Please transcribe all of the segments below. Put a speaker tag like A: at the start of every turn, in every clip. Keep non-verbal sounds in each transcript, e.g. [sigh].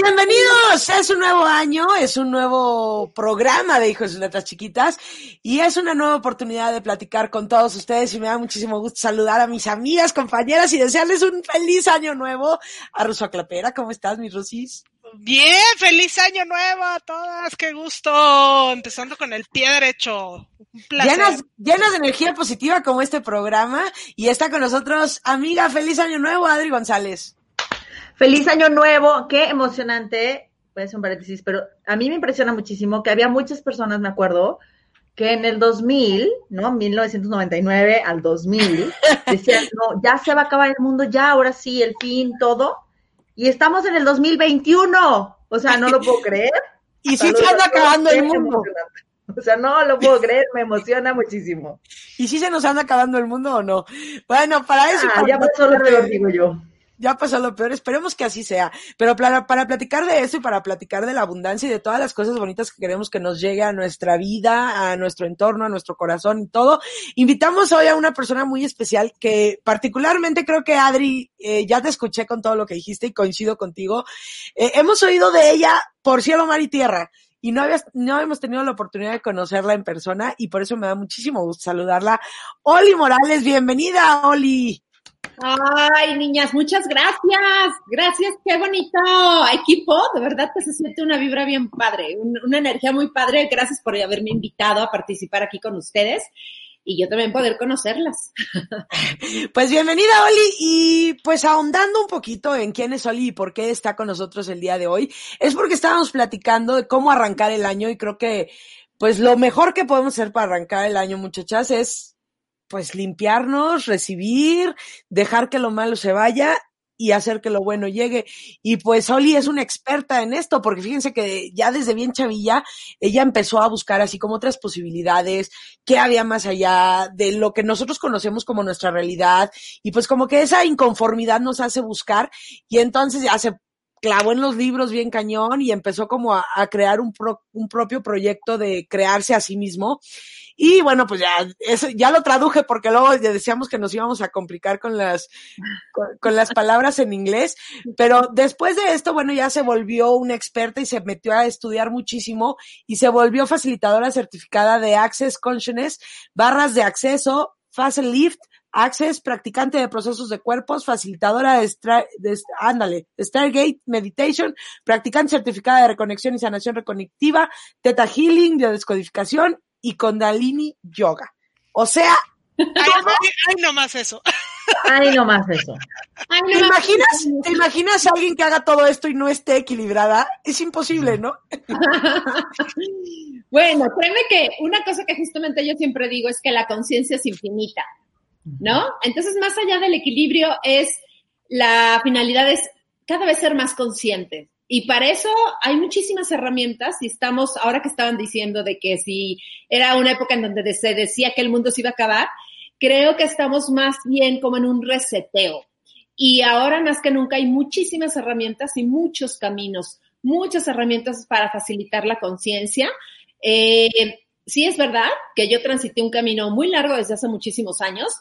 A: Bienvenidos, es un nuevo año, es un nuevo programa de Hijos de Letras Chiquitas y es una nueva oportunidad de platicar con todos ustedes y me da muchísimo gusto saludar a mis amigas, compañeras y desearles un feliz año nuevo. A Ruso Clapera, ¿cómo estás, mis Rusis?
B: Bien, feliz año nuevo a todas, qué gusto, empezando con el pie derecho. Un placer.
A: Llenas, llenas de energía positiva como este programa y está con nosotros amiga, feliz año nuevo, Adri González.
C: Feliz año nuevo, qué emocionante. Voy a hacer un paréntesis, pero a mí me impresiona muchísimo que había muchas personas, me acuerdo, que en el 2000, ¿no? 1999 al 2000, [laughs] decían, no, ya se va a acabar el mundo, ya, ahora sí, el fin, todo. Y estamos en el 2021. O sea, no lo puedo creer. [laughs]
A: Y sí se anda acabando el mundo.
C: O sea, no lo puedo [laughs] creer, me emociona muchísimo.
A: ¿Y si se nos anda acabando el mundo o no? Bueno, para eso...
C: Ah, ya pasó lo peor, digo yo
A: ya pasó lo peor, esperemos que así sea. Pero para, para, platicar de eso y para platicar de la abundancia y de todas las cosas bonitas que queremos que nos llegue a nuestra vida, a nuestro entorno, a nuestro corazón y todo, invitamos hoy a una persona muy especial que particularmente creo que Adri, eh, ya te escuché con todo lo que dijiste y coincido contigo. Eh, hemos oído de ella por cielo, mar y tierra y no, habías, no hemos tenido la oportunidad de conocerla en persona y por eso me da muchísimo gusto saludarla. Oli Morales, bienvenida, Oli.
D: Ay, niñas, muchas gracias. Gracias, qué bonito equipo. De verdad que se siente una vibra bien padre, una energía muy padre. Gracias por haberme invitado a participar aquí con ustedes y yo también poder conocerlas. [laughs]
A: Pues bienvenida, Oli. Y pues ahondando un poquito en quién es Oli y por qué está con nosotros el día de hoy, es porque estábamos platicando de cómo arrancar el año y creo que pues lo mejor que podemos hacer para arrancar el año, muchachas, es pues limpiarnos, recibir, dejar que lo malo se vaya y hacer que lo bueno llegue. Y pues Oli es una experta en esto, porque fíjense que ya desde bien chavilla, ella empezó a buscar así como otras posibilidades, qué había más allá de lo que nosotros conocemos como nuestra realidad. Y pues como que esa inconformidad nos hace buscar y entonces ya se clavó en los libros bien cañón y empezó como a, crear un, un propio proyecto de crearse a sí mismo. Y bueno, pues ya, eso, ya lo traduje porque luego decíamos que nos íbamos a complicar con las, con, las palabras en inglés. Pero después de esto, bueno, ya se volvió una experta y se metió a estudiar muchísimo y se volvió facilitadora certificada de Access Consciousness, barras de acceso, Fast Lift, Access, practicante de procesos de cuerpos, facilitadora de, de, ándale, Stargate Meditation, practicante certificada de reconexión y sanación reconectiva, Theta Healing, de descodificación y Kundalini Yoga. O sea,
B: Ay, no más eso.
C: Ay, no más eso.
A: ¿Te, imaginas, ¿Te imaginas a alguien que haga todo esto y no esté equilibrada? Es imposible, ¿no? [laughs]
D: bueno, créeme que una cosa que justamente yo siempre digo es que la conciencia es infinita, ¿no? Entonces, más allá del equilibrio, es la finalidad es cada vez ser más consciente. Y para eso hay muchísimas herramientas y estamos, ahora que estaban diciendo de que si era una época en donde se decía que el mundo se iba a acabar, creo que estamos más bien como en un reseteo. Y ahora más que nunca hay muchísimas herramientas y muchos caminos, muchas herramientas para facilitar la conciencia. Eh, sí es verdad que yo transité un camino muy largo desde hace muchísimos años,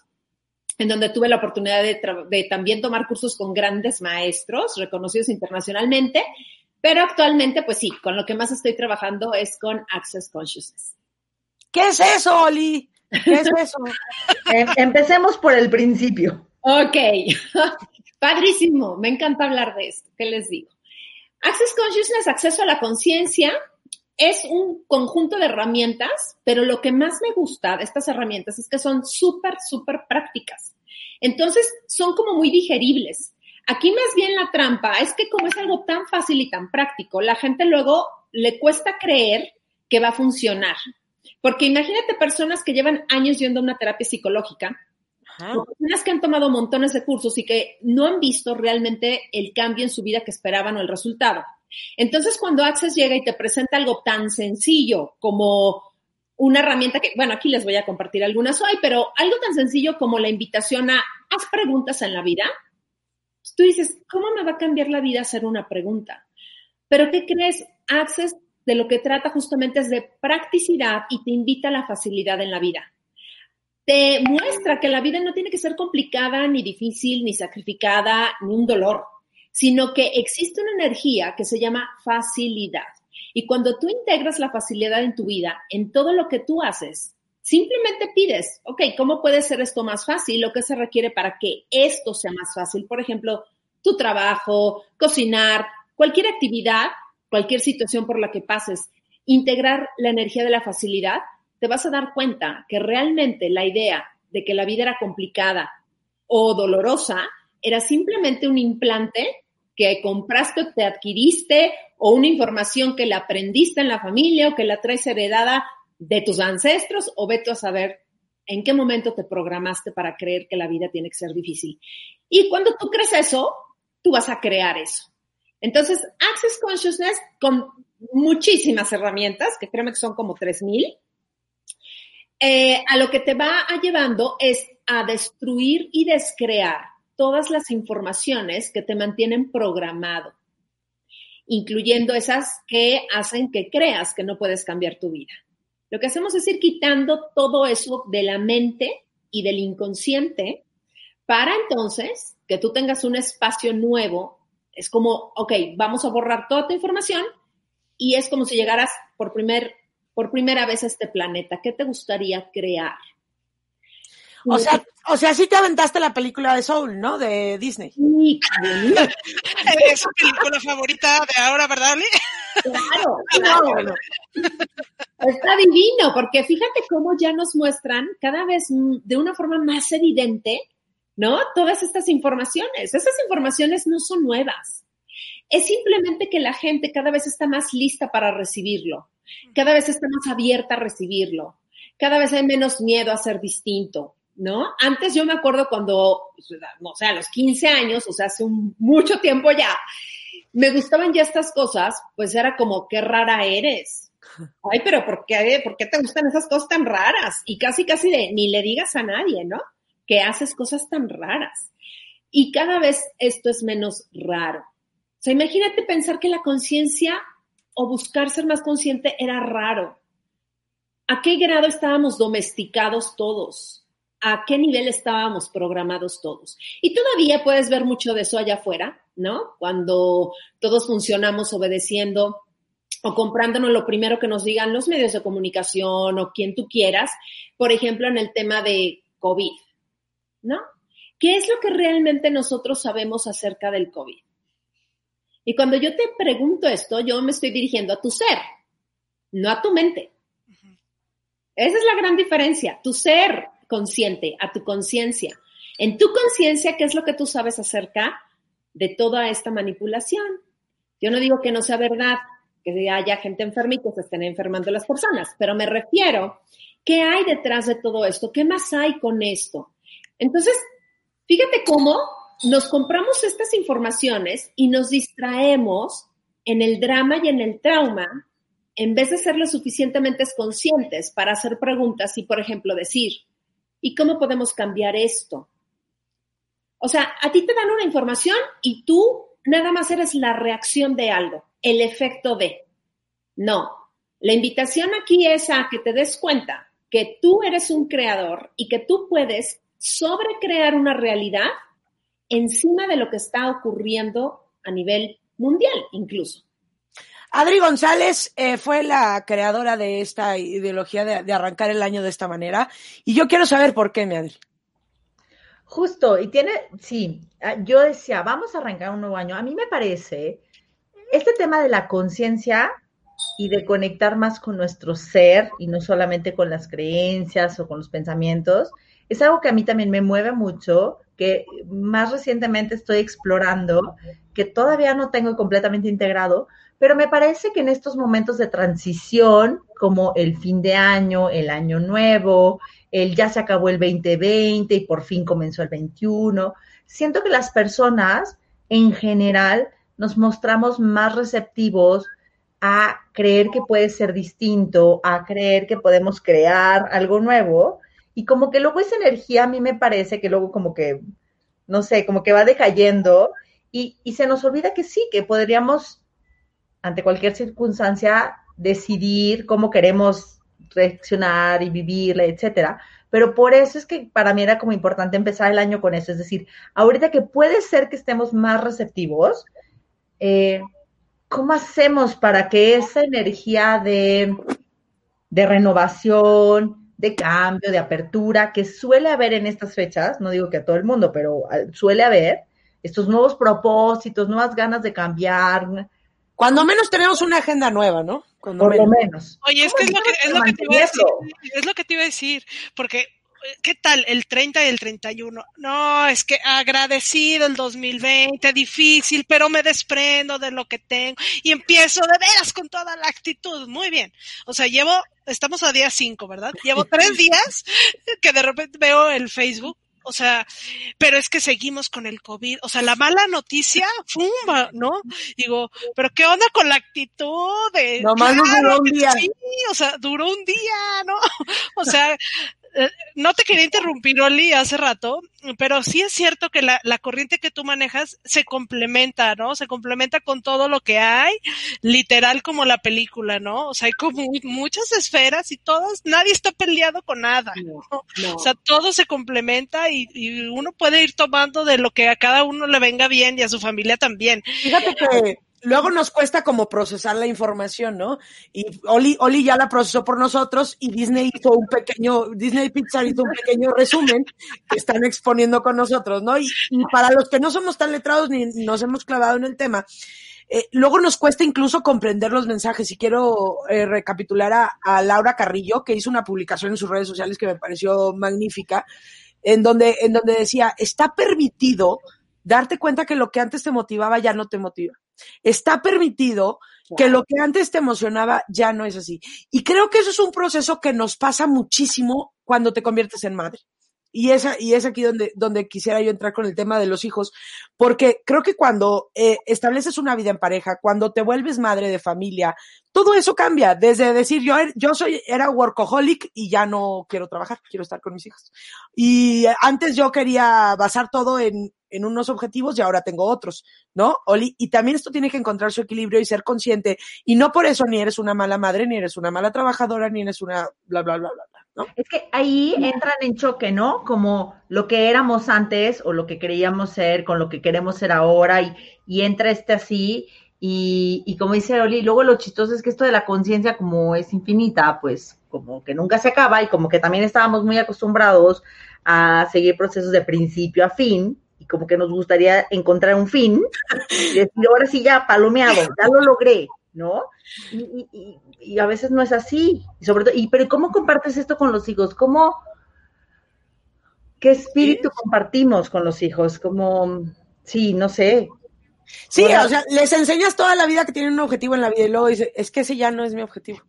D: en donde tuve la oportunidad de, también tomar cursos con grandes maestros reconocidos internacionalmente, pero actualmente, pues sí, con lo que más estoy trabajando es con Access Consciousness.
A: ¿Qué es eso, Oli? ¿Qué es eso? [laughs]
C: Em, empecemos por el principio.
D: Ok, [laughs] padrísimo, me encanta hablar de esto, ¿qué les digo? Access Consciousness, acceso a la conciencia, es un conjunto de herramientas, pero lo que más me gusta de estas herramientas es que son súper, súper prácticas. Entonces, son como muy digeribles. Aquí más bien la trampa es que como es algo tan fácil y tan práctico, la gente luego le cuesta creer que va a funcionar. Porque imagínate personas que llevan años yendo a una terapia psicológica, personas que han tomado montones de cursos y que no han visto realmente el cambio en su vida que esperaban o el resultado. Entonces, cuando Access llega y te presenta algo tan sencillo como una herramienta que, bueno, aquí les voy a compartir algunas hoy, pero algo tan sencillo como la invitación a haz preguntas en la vida, pues tú dices, ¿cómo me va a cambiar la vida hacer una pregunta? Pero ¿qué crees? Access de lo que trata justamente es de practicidad y te invita a la facilidad en la vida. Te muestra que la vida no tiene que ser complicada, ni difícil, ni sacrificada, ni un dolor sino que existe una energía que se llama facilidad. Y cuando tú integras la facilidad en tu vida, en todo lo que tú haces, simplemente pides, ok, ¿cómo puede ser esto más fácil? Lo que se requiere para que esto sea más fácil. Por ejemplo, tu trabajo, cocinar, cualquier actividad, cualquier situación por la que pases, integrar la energía de la facilidad, te vas a dar cuenta que realmente la idea de que la vida era complicada o dolorosa era simplemente un implante que compraste o te adquiriste o una información que la aprendiste en la familia o que la traes heredada de tus ancestros o vete a saber en qué momento te programaste para creer que la vida tiene que ser difícil. Y cuando tú crees eso, tú vas a crear eso. Entonces, Access Consciousness con muchísimas herramientas, que créeme que son como 3000, eh, a lo que te va a llevando es a destruir y descrear todas las informaciones que te mantienen programado, incluyendo esas que hacen que creas que no puedes cambiar tu vida. Lo que hacemos es ir quitando todo eso de la mente y del inconsciente para entonces que tú tengas un espacio nuevo. Es como, ok, vamos a borrar toda tu información y es como si llegaras por, primer, por primera vez a este planeta. ¿Qué te gustaría crear?
A: O sea, o sea, sí te aventaste la película de Soul, ¿no? De Disney.
B: Sí, es su película favorita de ahora, ¿verdad, Ali?
D: Claro, claro. Está divino, porque fíjate cómo ya nos muestran cada vez de una forma más evidente, ¿no? Todas estas informaciones. Esas informaciones no son nuevas. Es simplemente que la gente cada vez está más lista para recibirlo, cada vez está más abierta a recibirlo, cada vez hay menos miedo a ser distinto, ¿no? Antes yo me acuerdo cuando, o sea, a los 15 años, o sea, hace mucho tiempo ya, me gustaban ya estas cosas, pues era como, qué rara eres. [laughs] Ay, pero ¿por qué, ¿por qué te gustan esas cosas tan raras? Y casi, casi de, ni le digas a nadie, ¿no? Que haces cosas tan raras. Y cada vez esto es menos raro. O sea, imagínate pensar que la conciencia o buscar ser más consciente era raro. ¿A qué grado estábamos domesticados todos? ¿A qué nivel estábamos programados todos? Y todavía puedes ver mucho de eso allá afuera, ¿no? Cuando todos funcionamos obedeciendo o comprándonos lo primero que nos digan los medios de comunicación o quien tú quieras, por ejemplo, en el tema de COVID, ¿no? ¿Qué es lo que realmente nosotros sabemos acerca del COVID? Y cuando yo te pregunto esto, yo me estoy dirigiendo a tu ser, no a tu mente. Esa es la gran diferencia, tu ser consciente, a tu conciencia. En tu conciencia, ¿qué es lo que tú sabes acerca de toda esta manipulación? Yo no digo que no sea verdad, que haya gente enferma y que se estén enfermando las personas, pero me refiero, ¿qué hay detrás de todo esto? ¿Qué más hay con esto? Entonces, fíjate cómo nos compramos estas informaciones y nos distraemos en el drama y en el trauma en vez de ser lo suficientemente conscientes para hacer preguntas y, por ejemplo, decir, ¿y cómo podemos cambiar esto? O sea, a ti te dan una información y tú nada más eres la reacción de algo, el efecto de. No, la invitación aquí es a que te des cuenta que tú eres un creador y que tú puedes sobrecrear una realidad encima de lo que está ocurriendo a nivel mundial incluso.
A: Adri González eh, fue la creadora de esta ideología de, arrancar el año de esta manera y yo quiero saber por qué, mi Adri.
C: Justo, y tiene, sí, ah, yo decía, vamos a arrancar un nuevo año. A mí me parece, este tema de la conciencia y de conectar más con nuestro ser y no solamente con las creencias o con los pensamientos, es algo que a mí también me mueve mucho, que más recientemente estoy explorando, que todavía no tengo completamente integrado, pero me parece que en estos momentos de transición, como el fin de año, el año nuevo, el ya se acabó el 2020 y por fin comenzó el 21, siento que las personas en general nos mostramos más receptivos a creer que puede ser distinto, a creer que podemos crear algo nuevo. Y como que luego esa energía a mí me parece que luego como que, no sé, como que va decayendo y, y se nos olvida que sí, que podríamos, ante cualquier circunstancia, decidir cómo queremos reaccionar y vivirla, etcétera. Pero por eso es que para mí era como importante empezar el año con eso. Es decir, ahorita que puede ser que estemos más receptivos, eh, ¿cómo hacemos para que esa energía de, de renovación, de cambio, de apertura, que suele haber en estas fechas, no digo que a todo el mundo, pero suele haber, estos nuevos propósitos, nuevas ganas de cambiar.
A: Cuando menos tenemos una agenda nueva, ¿no? Cuando
C: por lo menos.
B: Oye, es que es lo que, es lo que te iba a decir, es lo que te iba a decir, porque ¿qué tal el 30 y el 31? No, es que agradecido el 2020, difícil, pero me desprendo de lo que tengo y empiezo de veras con toda la actitud. Muy bien. O sea, llevo, estamos a día 5, ¿verdad? Llevo tres [laughs] días que de repente veo el Facebook o sea, pero es que seguimos con el COVID, o sea, la mala noticia, fuma, ¿no? Digo, pero ¿qué onda con la actitud de...
A: No más duró un día.
B: Sí, o sea, duró un día, ¿no? [laughs] O sea, no te quería interrumpir, Oli, hace rato, pero sí es cierto que la, la, corriente que tú manejas se complementa, ¿no? Se complementa con todo lo que hay, literal como la película, ¿no? O sea, hay como muchas esferas y todas, nadie está peleado con nada. No, no. O sea, todo se complementa y, y, uno puede ir tomando de lo que a cada uno le venga bien y a su familia también.
A: Fíjate que luego nos cuesta como procesar la información, ¿no? Y Oli, Oli ya la procesó por nosotros y Disney hizo un pequeño, Disney Pixar hizo un pequeño resumen que están exponiendo con nosotros, ¿no? Y, para los que no somos tan letrados ni nos hemos clavado en el tema, eh, luego nos cuesta incluso comprender los mensajes y quiero eh, recapitular a, a Laura Carrillo, que hizo una publicación en sus redes sociales que me pareció magnífica, en donde, en donde decía, está permitido darte cuenta que lo que antes te motivaba ya no te motiva. Está permitido que lo que antes te emocionaba ya no es así. Y creo que eso es un proceso que nos pasa muchísimo cuando te conviertes en madre. Y, esa, y es aquí donde, donde quisiera yo entrar con el tema de los hijos, porque creo que cuando eh, estableces una vida en pareja, cuando te vuelves madre de familia, todo eso cambia, desde decir yo, yo soy, era workaholic y ya no quiero trabajar, quiero estar con mis hijos. Y antes yo quería basar todo en, en unos objetivos y ahora tengo otros, ¿no? Oli, y también esto tiene que encontrar su equilibrio y ser consciente, y no por eso ni eres una mala madre, ni eres una mala trabajadora, ni eres una bla, bla, bla, bla, bla. ¿No?
C: Es que ahí entran en choque, ¿no? Como lo que éramos antes o lo que creíamos ser con lo que queremos ser ahora y, y entra este así y, y, como dice Oli, luego lo chistoso es que esto de la conciencia como es infinita, pues como que nunca se acaba y como que también estábamos muy acostumbrados a seguir procesos de principio a fin como que nos gustaría encontrar un fin y decir, ahora sí ya, palomeado, ya lo logré, ¿no? Y, y, y, a veces no es así. Y sobre todo, y, pero ¿cómo compartes esto con los hijos? ¿Cómo, qué espíritu compartimos con los hijos? Como, sí, no sé.
A: Sí, bueno, o sea, les enseñas toda la vida que tienen un objetivo en la vida y luego dices, es que ese ya no es mi objetivo.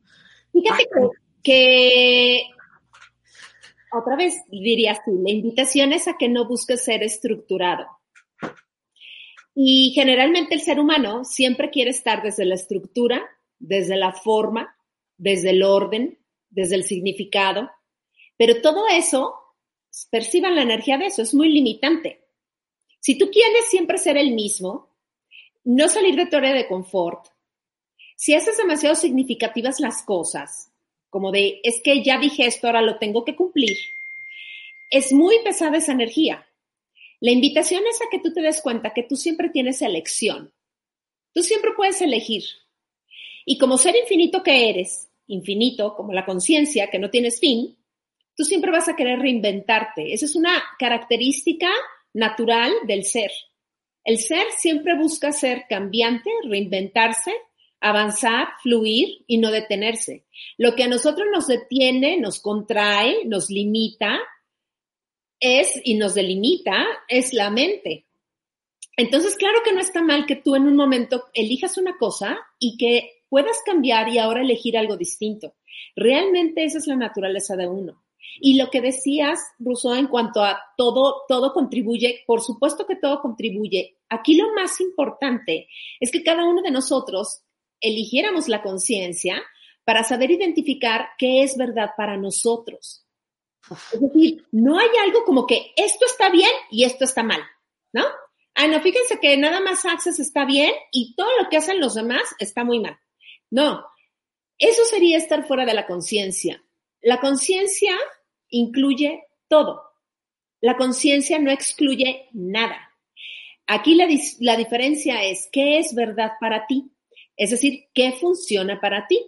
D: Fíjate que, que otra vez diría así, la invitación es a que no busques ser estructurado. Y generalmente el ser humano siempre quiere estar desde la estructura, desde la forma, desde el orden, desde el significado, pero todo eso, perciban la energía de eso, es muy limitante. Si tú quieres siempre ser el mismo, no salir de tu área de confort, si haces demasiado significativas las cosas, como de, es que ya dije esto, ahora lo tengo que cumplir, es muy pesada esa energía. La invitación es a que tú te des cuenta que tú siempre tienes elección. Tú siempre puedes elegir. Y como ser infinito que eres, infinito como la conciencia, que no tienes fin, tú siempre vas a querer reinventarte. Esa es una característica natural del ser. El ser siempre busca ser cambiante, reinventarse, avanzar, fluir y no detenerse. Lo que a nosotros nos detiene, nos contrae, nos limita, es y nos delimita, es la mente. Entonces, claro que no está mal que tú en un momento elijas una cosa y que puedas cambiar y ahora elegir algo distinto. Realmente esa es la naturaleza de uno. Y lo que decías, Rousseau, en cuanto a todo, todo contribuye, por supuesto que todo contribuye. Aquí lo más importante es que cada uno de nosotros eligiéramos la conciencia para saber identificar qué es verdad para nosotros. Es decir, no hay algo como que esto está bien y esto está mal, ¿no? Ah, no, fíjense que nada más Access está bien y todo lo que hacen los demás está muy mal. No, eso sería estar fuera de la conciencia. La conciencia incluye todo. La conciencia no excluye nada. Aquí la, la, diferencia es qué es verdad para ti, es decir, qué funciona para ti.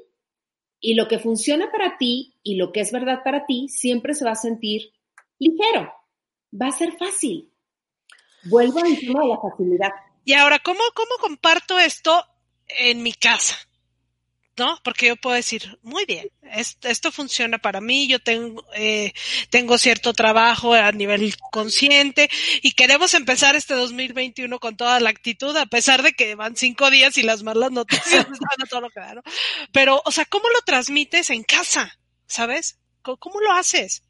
D: Y lo que funciona para ti y lo que es verdad para ti siempre se va a sentir ligero, va a ser fácil. Vuelvo al de la facilidad.
B: Y ahora, ¿cómo, cómo comparto esto en mi casa? ¿No? Porque yo puedo decir, muy bien, esto, funciona para mí, yo tengo, eh, tengo cierto trabajo a nivel consciente y queremos empezar este 2021 con toda la actitud, a pesar de que van cinco días y las malas noticias [laughs] están a todo lo que da. Pero, o sea, ¿cómo lo transmites en casa? ¿Sabes? ¿Cómo, lo haces?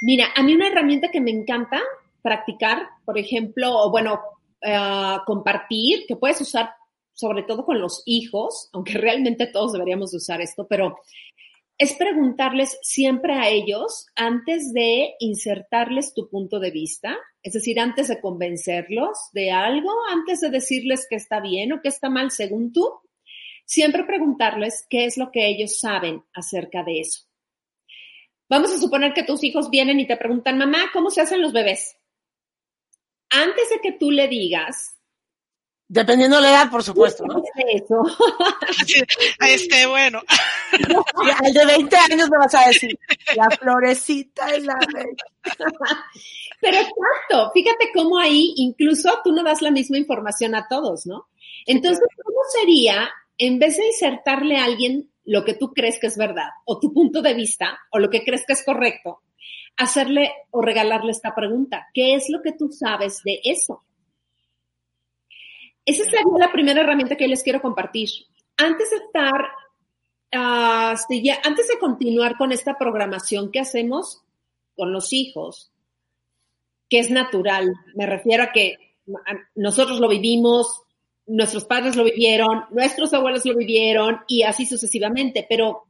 D: Mira, a mí una herramienta que me encanta practicar, por ejemplo, o bueno, eh, compartir, que puedes usar sobre todo con los hijos, aunque realmente todos deberíamos de usar esto, pero es preguntarles siempre a ellos antes de insertarles tu punto de vista, es decir, antes de convencerlos de algo, antes de decirles que está bien o que está mal según tú, siempre preguntarles qué es lo que ellos saben acerca de eso. Vamos a suponer que tus hijos vienen y te preguntan, mamá, ¿cómo se hacen los bebés? Antes de que tú le digas,
A: Dependiendo de la edad, por supuesto, ¿no?
D: Eso. [laughs]
B: este, bueno.
A: Al de 20 años me vas a decir, la florecita y la [laughs]
D: Pero exacto, fíjate cómo ahí incluso tú no das la misma información a todos, ¿no? Entonces, ¿cómo sería, en vez de insertarle a alguien lo que tú crees que es verdad, o tu punto de vista, o lo que crees que es correcto, hacerle o regalarle esta pregunta, ¿qué es lo que tú sabes de eso? Esa es la primera herramienta que les quiero compartir. Antes de estar, uh, antes de continuar con esta programación que hacemos con los hijos, que es natural, me refiero a que nosotros lo vivimos, nuestros padres lo vivieron, nuestros abuelos lo vivieron y así sucesivamente, pero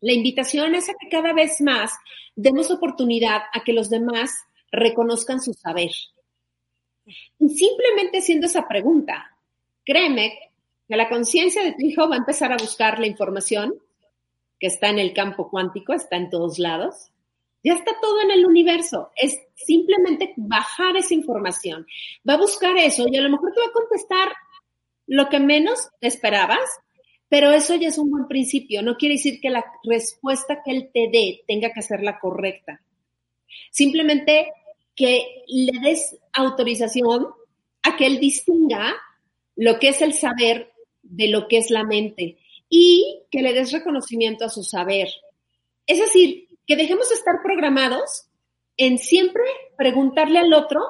D: la invitación es a que cada vez más demos oportunidad a que los demás reconozcan su saber, y simplemente haciendo esa pregunta, créeme que la conciencia de tu hijo va a empezar a buscar la información que está en el campo cuántico, está en todos lados. Ya está todo en el universo. Es simplemente bajar esa información. Va a buscar eso y a lo mejor te va a contestar lo que menos esperabas, pero eso ya es un buen principio. No quiere decir que la respuesta que él te dé tenga que ser la correcta. Simplemente que le des autorización a que él distinga lo que es el saber de lo que es la mente y que le des reconocimiento a su saber. Es decir, que dejemos de estar programados en siempre preguntarle al otro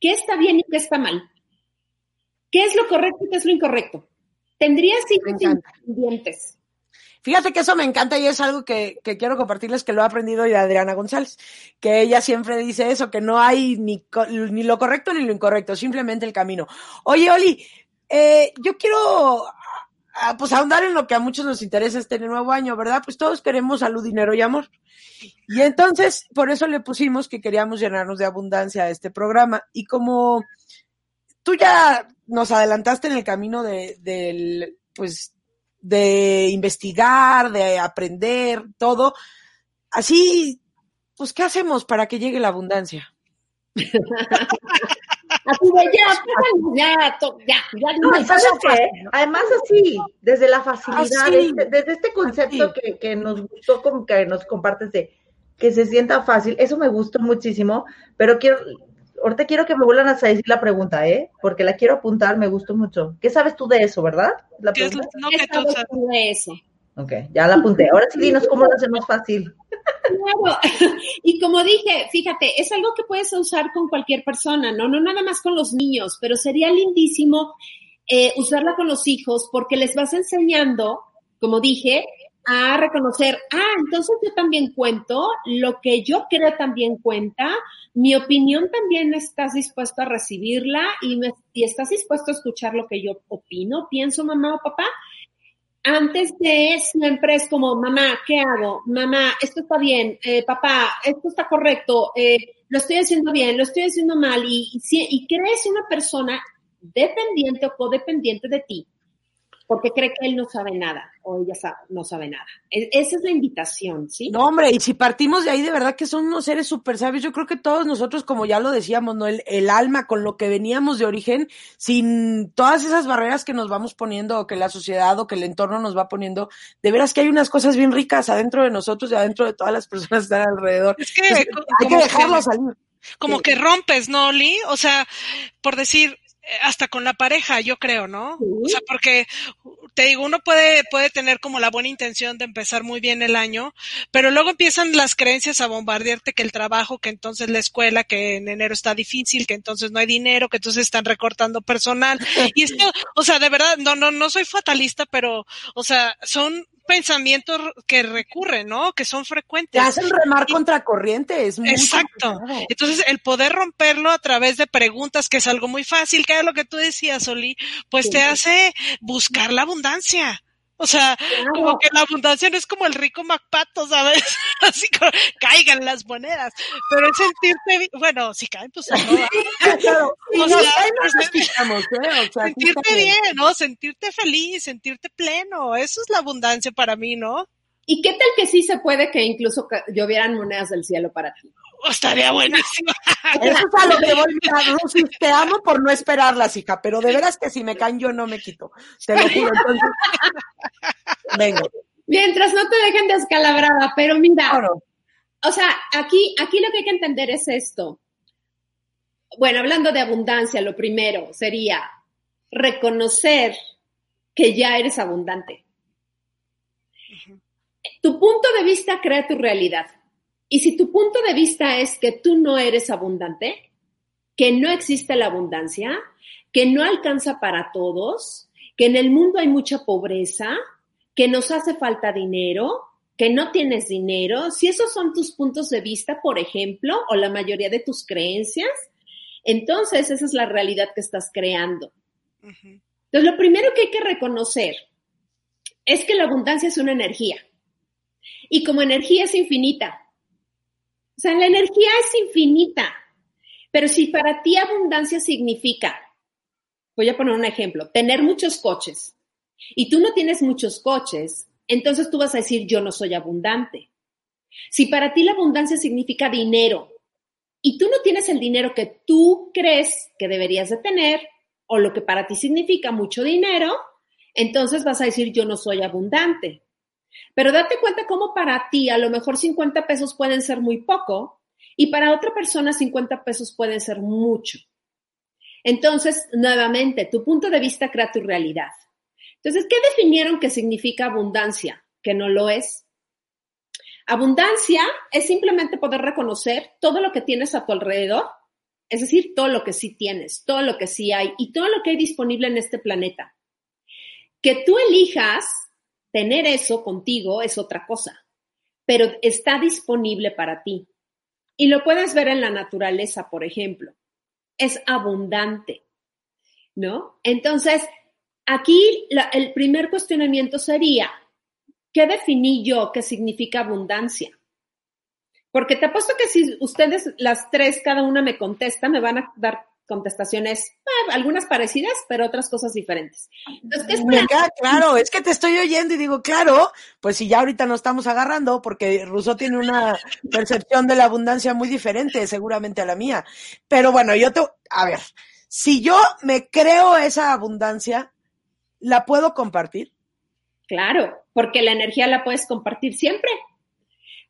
D: qué está bien y qué está mal. ¿Qué es lo correcto y qué es lo incorrecto? Tendrías hijos independientes.
A: Fíjate que eso me encanta y es algo que, quiero compartirles que lo he aprendido de Adriana González, que ella siempre dice eso, que no hay ni, ni lo correcto ni lo incorrecto, simplemente el camino. Oye, Oli, eh, yo quiero pues ahondar en lo que a muchos nos interesa este nuevo año, ¿verdad? Pues todos queremos salud, dinero y amor. Y entonces, por eso le pusimos que queríamos llenarnos de abundancia a este programa. Y como tú ya nos adelantaste en el camino de, del, pues, de investigar, de aprender, todo. Así, pues, ¿qué hacemos para que llegue la abundancia?
D: así de ya, ya, ya, ya. No,
C: Además así, desde la facilidad, este, desde, este concepto que, que, nos gustó, como que nos compartes de que se sienta fácil, eso me gustó muchísimo, pero quiero, ahorita quiero que me vuelvan a decir la pregunta, ¿eh? Porque la quiero apuntar, me gustó mucho. ¿Qué sabes tú de eso, verdad?
D: La ¿Qué, no, ¿Qué sabes tú de eso?
C: Ok, ya la apunté. Ahora sí dinos cómo lo hacemos fácil.
D: Claro, [laughs] y como dije, fíjate, es algo que puedes usar con cualquier persona, ¿no? No nada más con los niños, pero sería lindísimo eh, usarla con los hijos porque les vas enseñando, como dije, a reconocer, ah, entonces yo también cuento, lo que yo creo también cuenta, mi opinión también estás dispuesto a recibirla y, y estás dispuesto a escuchar lo que yo opino, pienso mamá o papá. Antes de siempre es como, mamá, ¿qué hago? Mamá, esto está bien, eh, papá, esto está correcto, eh, lo estoy haciendo bien, lo estoy haciendo mal y, y, y crees una persona dependiente o codependiente de ti porque cree que él no sabe nada o ella no sabe nada. E, esa es la invitación, ¿sí?
A: No, hombre, y si partimos de ahí, de verdad que son unos seres súper sabios. Yo creo que todos nosotros, como ya lo decíamos, ¿no? El, el, alma con lo que veníamos de origen, sin todas esas barreras que nos vamos poniendo, o que la sociedad o que el entorno nos va poniendo, de veras que hay unas cosas bien ricas adentro de nosotros y adentro de todas las personas que están alrededor.
B: Es que, hay
A: que dejarlo salir.
B: Como que rompes, ¿no, Lee? O sea, por decir, hasta con la pareja, yo creo, ¿no? O sea, porque te digo, uno puede, puede tener como la buena intención de empezar muy bien el año, pero luego empiezan las creencias a bombardearte que el trabajo, que entonces la escuela, que en enero está difícil, que entonces no hay dinero, que entonces están recortando personal. [laughs] Y esto, o sea, de verdad, no, no, no soy fatalista, pero, o sea, son pensamientos que recurren, ¿no? Que son frecuentes.
A: Te hacen remar contra corriente, es muy
B: Exacto. Entonces, el poder romperlo a través de preguntas, que es algo muy fácil, que es lo que tú decías, Oli, pues te hace buscar la abundancia. O sea, como que la abundancia no es como el rico MacPato, ¿sabes? [laughs] Así como caigan las monedas. Pero es sentirte, bueno, si caen, pues no.
A: claro.
B: O
A: sea,
B: ¿eh? sentirte bien, ¿no? Sentirte feliz, sentirte pleno. Eso es la abundancia para mí, ¿no?
D: ¿Y qué tal que sí se puede que incluso llovieran monedas del cielo para ti?
B: Oh, estaría buenísimo. [laughs]
A: Eso es a lo que voy, a Rosy, te amo por no esperarlas, hija, pero de veras que si me caen yo no me quito. Te lo juro, entonces. [laughs] Vengo.
D: Mientras no te dejen descalabrada, pero mira. O sea, aquí, aquí lo que hay que entender es esto. Bueno, hablando de abundancia, lo primero sería reconocer que ya eres abundante. Tu punto de vista crea tu realidad. Y si tu punto de vista es que tú no eres abundante, que no existe la abundancia, que no alcanza para todos, que en el mundo hay mucha pobreza, que nos hace falta dinero, que no tienes dinero, si esos son tus puntos de vista, por ejemplo, o la mayoría de tus creencias, entonces esa es la realidad que estás creando. Entonces, lo primero que hay que reconocer es que la abundancia es una energía. Y como energía es infinita, o sea, la energía es infinita. Pero si para ti abundancia significa, voy a poner un ejemplo, tener muchos coches y tú no tienes muchos coches, entonces tú vas a decir, yo no soy abundante. Si para ti la abundancia significa dinero y tú no tienes el dinero que tú crees que deberías de tener o lo que para ti significa mucho dinero, entonces vas a decir, yo no soy abundante. Pero date cuenta cómo para ti a lo mejor 50 pesos pueden ser muy poco y para otra persona 50 pesos pueden ser mucho. Entonces, nuevamente, tu punto de vista crea tu realidad. Entonces, ¿qué definieron que significa abundancia? Que no lo es. Abundancia es simplemente poder reconocer todo lo que tienes a tu alrededor, es decir, todo lo que sí tienes, todo lo que sí hay y todo lo que hay disponible en este planeta. Que tú elijas Tener eso contigo es otra cosa, pero está disponible para ti. Y lo puedes ver en la naturaleza, por ejemplo. Es abundante, ¿no? Entonces, aquí el primer cuestionamiento sería, ¿qué definí yo qué significa abundancia? Porque te apuesto que si ustedes las tres, cada una me contesta, me van a dar contestaciones, eh, algunas parecidas, pero otras cosas diferentes.
A: Entonces, Me queda claro, es que te estoy oyendo y digo, claro, pues si ya ahorita nos estamos agarrando, porque Rousseau tiene una percepción de la abundancia muy diferente, seguramente a la mía. Pero bueno, yo te, a ver, si yo me creo esa abundancia, ¿la puedo compartir?
D: Claro, porque la energía la puedes compartir siempre.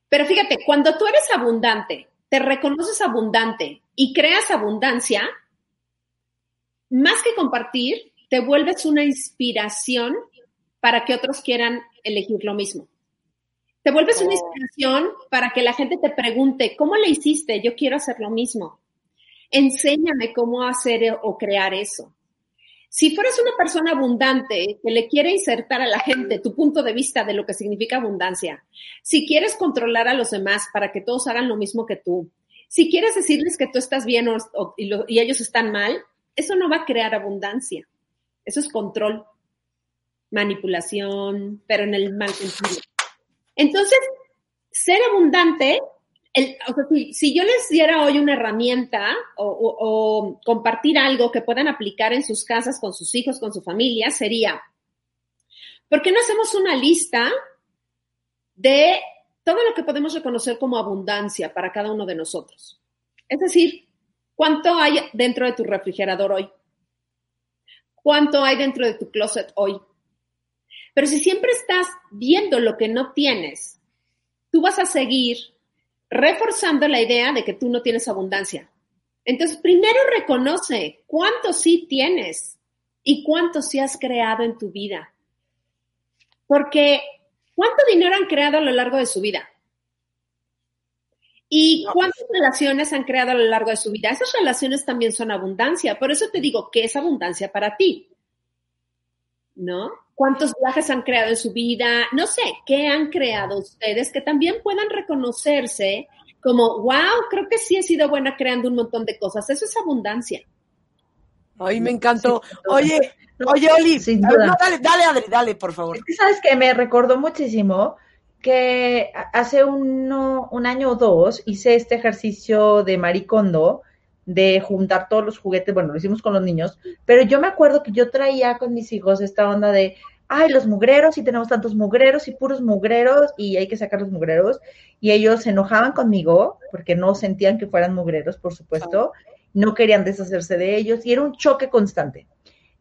D: Pero fíjate, cuando tú eres abundante, te reconoces abundante y creas abundancia, más que compartir, te vuelves una inspiración para que otros quieran elegir lo mismo. Te vuelves una oh. inspiración para que la gente te pregunte, ¿cómo le hiciste? Yo quiero hacer lo mismo. Enséñame cómo hacer o crear eso. Si fueras una persona abundante que le quiere insertar a la gente tu punto de vista de lo que significa abundancia, si quieres controlar a los demás para que todos hagan lo mismo que tú, si quieres decirles que tú estás bien y, ellos están mal, eso no va a crear abundancia. Eso es control, manipulación, pero en el mal sentido. Entonces, ser abundante, si, yo les diera hoy una herramienta o, compartir algo que puedan aplicar en sus casas, con sus hijos, con su familia, sería, ¿Por qué no hacemos una lista de todo lo que podemos reconocer como abundancia para cada uno de nosotros? Es decir, ¿cuánto hay dentro de tu refrigerador hoy? ¿Cuánto hay dentro de tu closet hoy? Pero si siempre estás viendo lo que no tienes, tú vas a seguir reforzando la idea de que tú no tienes abundancia. Entonces, primero reconoce cuánto sí tienes y cuánto sí has creado en tu vida. Porque, ¿cuánto dinero han creado a lo largo de su vida? ¿Y cuántas relaciones han creado a lo largo de su vida? Esas relaciones también son abundancia. Por eso te digo, ¿qué es abundancia para ti? ¿No? ¿Cuántos viajes han creado en su vida? No sé, ¿qué han creado ustedes que también puedan reconocerse como, wow, creo que sí he sido buena creando un montón de cosas. Eso es abundancia.
A: Ay, me encantó. Oye, oye, Oli, dale, dale, Adri, dale, por favor.
C: Es que sabes que me recordó muchísimo que hace uno, un año o dos hice este ejercicio de maricondo de juntar todos los juguetes, bueno, lo hicimos con los niños, pero yo me acuerdo que yo traía con mis hijos esta onda de, ay, los mugreros, y tenemos tantos mugreros y puros mugreros, y hay que sacar los mugreros, y ellos se enojaban conmigo porque no sentían que fueran mugreros, por supuesto, no querían deshacerse de ellos, y era un choque constante.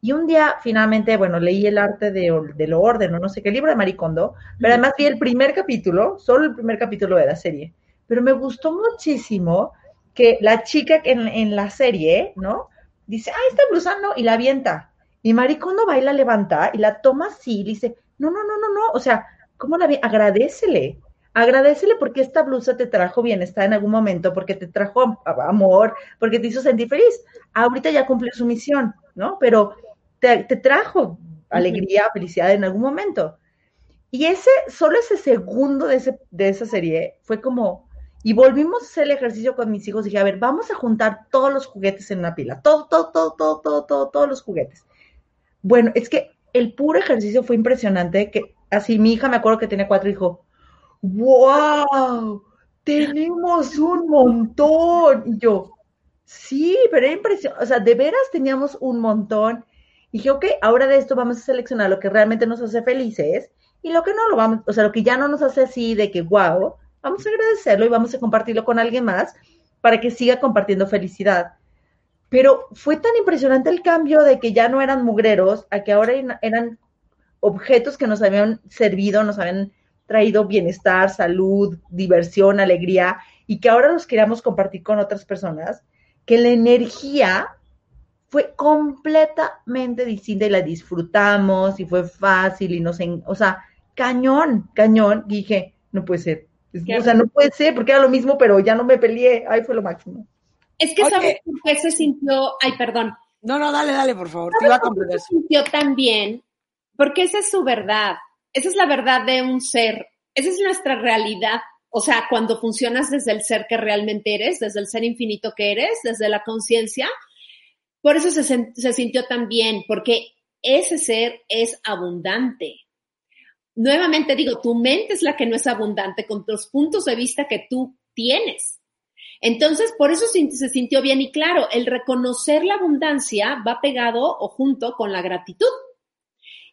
C: Y un día, finalmente, bueno, leí el arte de, de lo orden, o no sé qué libro de Maricondo, pero además vi el primer capítulo, solo el primer capítulo de la serie. Pero me gustó muchísimo que la chica en, en la serie, ¿no? Dice, ah, está blusa no, y la avienta. Y Maricondo va y la levanta y la toma así y dice, no, no, no, no, no, o sea, ¿cómo la vi? Agradecele, agradecele porque esta blusa te trajo bienestar en algún momento, porque te trajo amor, porque te hizo sentir feliz. Ahorita ya cumplió su misión, ¿no? Pero te, trajo alegría, felicidad en algún momento. Y ese, solo ese segundo de, ese, de esa serie fue como, y volvimos a hacer el ejercicio con mis hijos. Dije, a ver, vamos a juntar todos los juguetes en una pila. Todo, todo, todo, todo, todo, todo, todos los juguetes. Bueno, es que el puro ejercicio fue impresionante. Que así mi hija me acuerdo que tiene cuatro hijos. ¡Wow! Tenemos un montón. Y yo, sí, pero era impresionante. O sea, de veras teníamos un montón. Dije, ok, ahora de esto vamos a seleccionar lo que realmente nos hace felices y lo que no lo vamos, o sea, lo que ya no nos hace así de que, wow, vamos a agradecerlo y vamos a compartirlo con alguien más para que siga compartiendo felicidad. Pero fue tan impresionante el cambio de que ya no eran mugreros a que ahora eran objetos que nos habían servido, nos habían traído bienestar, salud, diversión, alegría, y que ahora los queríamos compartir con otras personas, que la energía fue completamente distinta y la disfrutamos y fue fácil y nos, o sea, cañón, cañón. dije, no puede ser. o sea, no puede ser porque era lo mismo, pero ya no me peleé. Ahí fue lo máximo.
D: Es que sabes por qué se sintió, ay, perdón.
A: No, no, dale, dale, por favor. Te iba a comprender.
D: Se sintió tan bien, porque esa es su verdad. Esa es la verdad de un ser. Esa es nuestra realidad. O sea, cuando funcionas desde el ser que realmente eres, desde el ser infinito que eres, desde la conciencia, por eso se, se sintió tan bien, porque ese ser es abundante. Nuevamente digo, tu mente es la que no es abundante con los puntos de vista que tú tienes. Entonces, por eso se sintió bien y claro, el reconocer la abundancia va pegado o junto con la gratitud.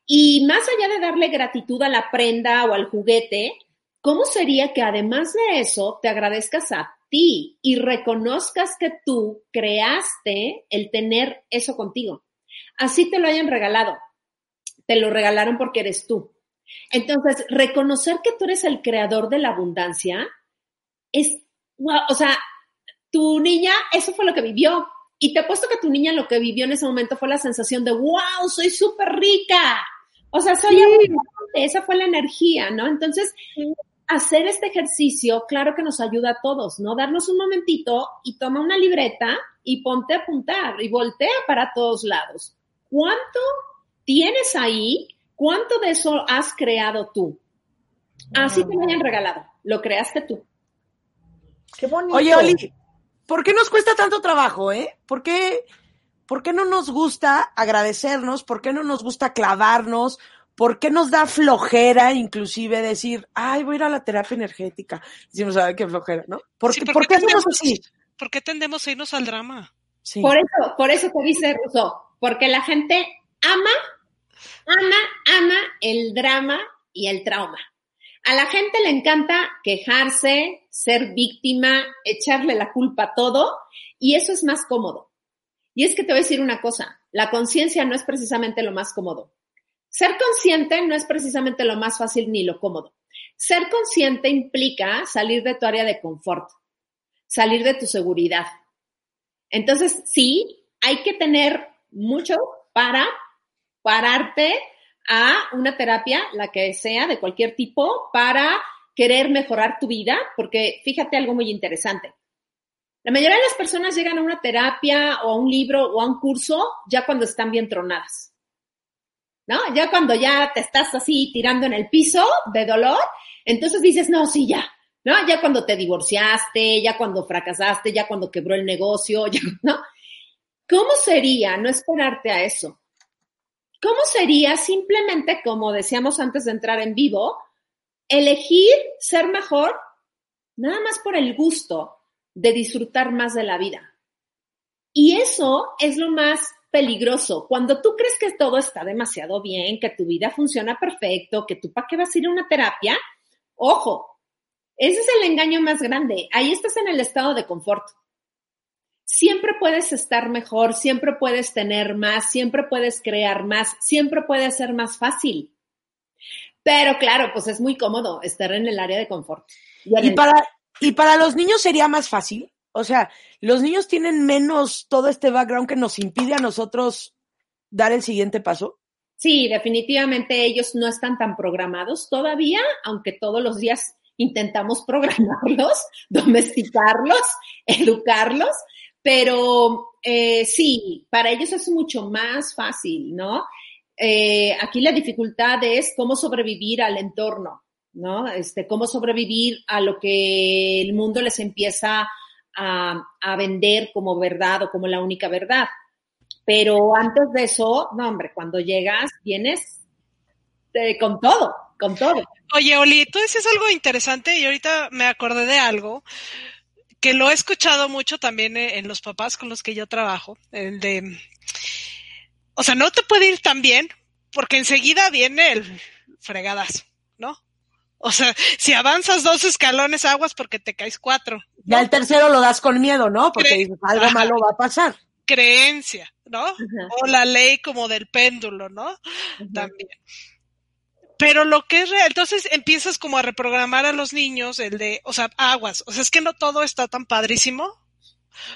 D: Y más allá de darle gratitud a la prenda o al juguete, ¿cómo sería que además de eso te agradezcas a ti y reconozcas que tú creaste el tener eso contigo. Así te lo hayan regalado. Te lo regalaron porque eres tú. Entonces, reconocer que tú eres el creador de la abundancia es, o sea, tu niña, eso fue lo que vivió. Y te apuesto que tu niña lo que vivió en ese momento fue la sensación de, wow, soy súper rica. O sea, soy abundante. Esa fue la energía, ¿no? Entonces, hacer este ejercicio, claro que nos ayuda a todos, ¿no? Darnos un momentito y toma una libreta y ponte a apuntar y voltea para todos lados. ¿Cuánto tienes ahí? ¿Cuánto de eso has creado tú? Así te lo hayan regalado, lo creaste tú.
A: Qué bonito. Oye, Oli, ¿por qué nos cuesta tanto trabajo, eh? ¿Por qué, ¿Por qué no nos gusta agradecernos? ¿Por qué no nos gusta clavarnos? ¿Por qué nos da flojera inclusive decir, ay, voy a ir a la terapia energética? Si no sabe qué flojera, ¿no? ¿Por, qué hacemos así?
B: ¿Por qué tendemos a irnos al drama?
D: Por eso, por eso te dice Russo, porque la gente ama, ama, ama, el drama y el trauma. A la gente le encanta quejarse, ser víctima, echarle la culpa a todo y eso es más cómodo. Y es que te voy a decir una cosa, la conciencia no es precisamente lo más cómodo. Ser consciente no es precisamente lo más fácil ni lo cómodo. Ser consciente implica salir de tu área de confort, salir de tu seguridad. Entonces, sí, hay que tener mucho para pararte a una terapia, la que sea, de cualquier tipo, para querer mejorar tu vida, porque fíjate algo muy interesante. La mayoría de las personas llegan a una terapia o a un libro o a un curso ya cuando están bien tronadas. ¿No? Ya cuando ya te estás así tirando en el piso de dolor, entonces dices, no, sí, ya. ¿No? Ya cuando te divorciaste, ya cuando fracasaste, ya cuando quebró el negocio, [laughs] ya, ¿no? ¿Cómo sería no esperarte a eso? ¿Cómo sería simplemente, como decíamos antes de entrar en vivo, elegir ser mejor nada más por el gusto de disfrutar más de la vida? Y eso es lo más peligroso. Cuando tú crees que todo está demasiado bien, que tu vida funciona perfecto, que tú para qué vas a ir a una terapia, ojo, ese es el engaño más grande. Ahí estás en el estado de confort siempre puedes estar mejor, siempre puedes tener más, siempre puedes crear más, siempre puede ser más fácil. Pero claro, pues es muy cómodo estar en el área de confort.
A: Y, para, y para los niños sería más fácil. O sea, los niños tienen menos todo este background que nos impide a nosotros dar el siguiente paso.
D: Sí, definitivamente ellos no están tan programados todavía, aunque todos los días intentamos [laughs] programarlos, domesticarlos, educarlos, pero eh, sí, para ellos es mucho más fácil, ¿no? Eh, aquí la dificultad es cómo sobrevivir al entorno, ¿no? Este, cómo sobrevivir a lo que el mundo les empieza a, vender como verdad o como la única verdad. Pero antes de eso, no, hombre, cuando llegas, vienes eh, con todo, con todo.
B: Oye, Oli, tú dices algo interesante y ahorita me acordé de algo que lo he escuchado mucho también eh, en los papás con los que yo trabajo, el de, o sea, no te puede ir tan bien porque enseguida viene el fregadazo, ¿no? O sea, si avanzas dos escalones aguas porque te caes cuatro.
A: Ya el tercero lo das con miedo, ¿no? Porque dices, algo malo va a pasar.
B: Creencia, ¿no? O la ley como del péndulo, ¿no? También. Pero lo que es real, entonces empiezas como a reprogramar a los niños el de, o sea, aguas, o sea, es que no todo está tan padrísimo.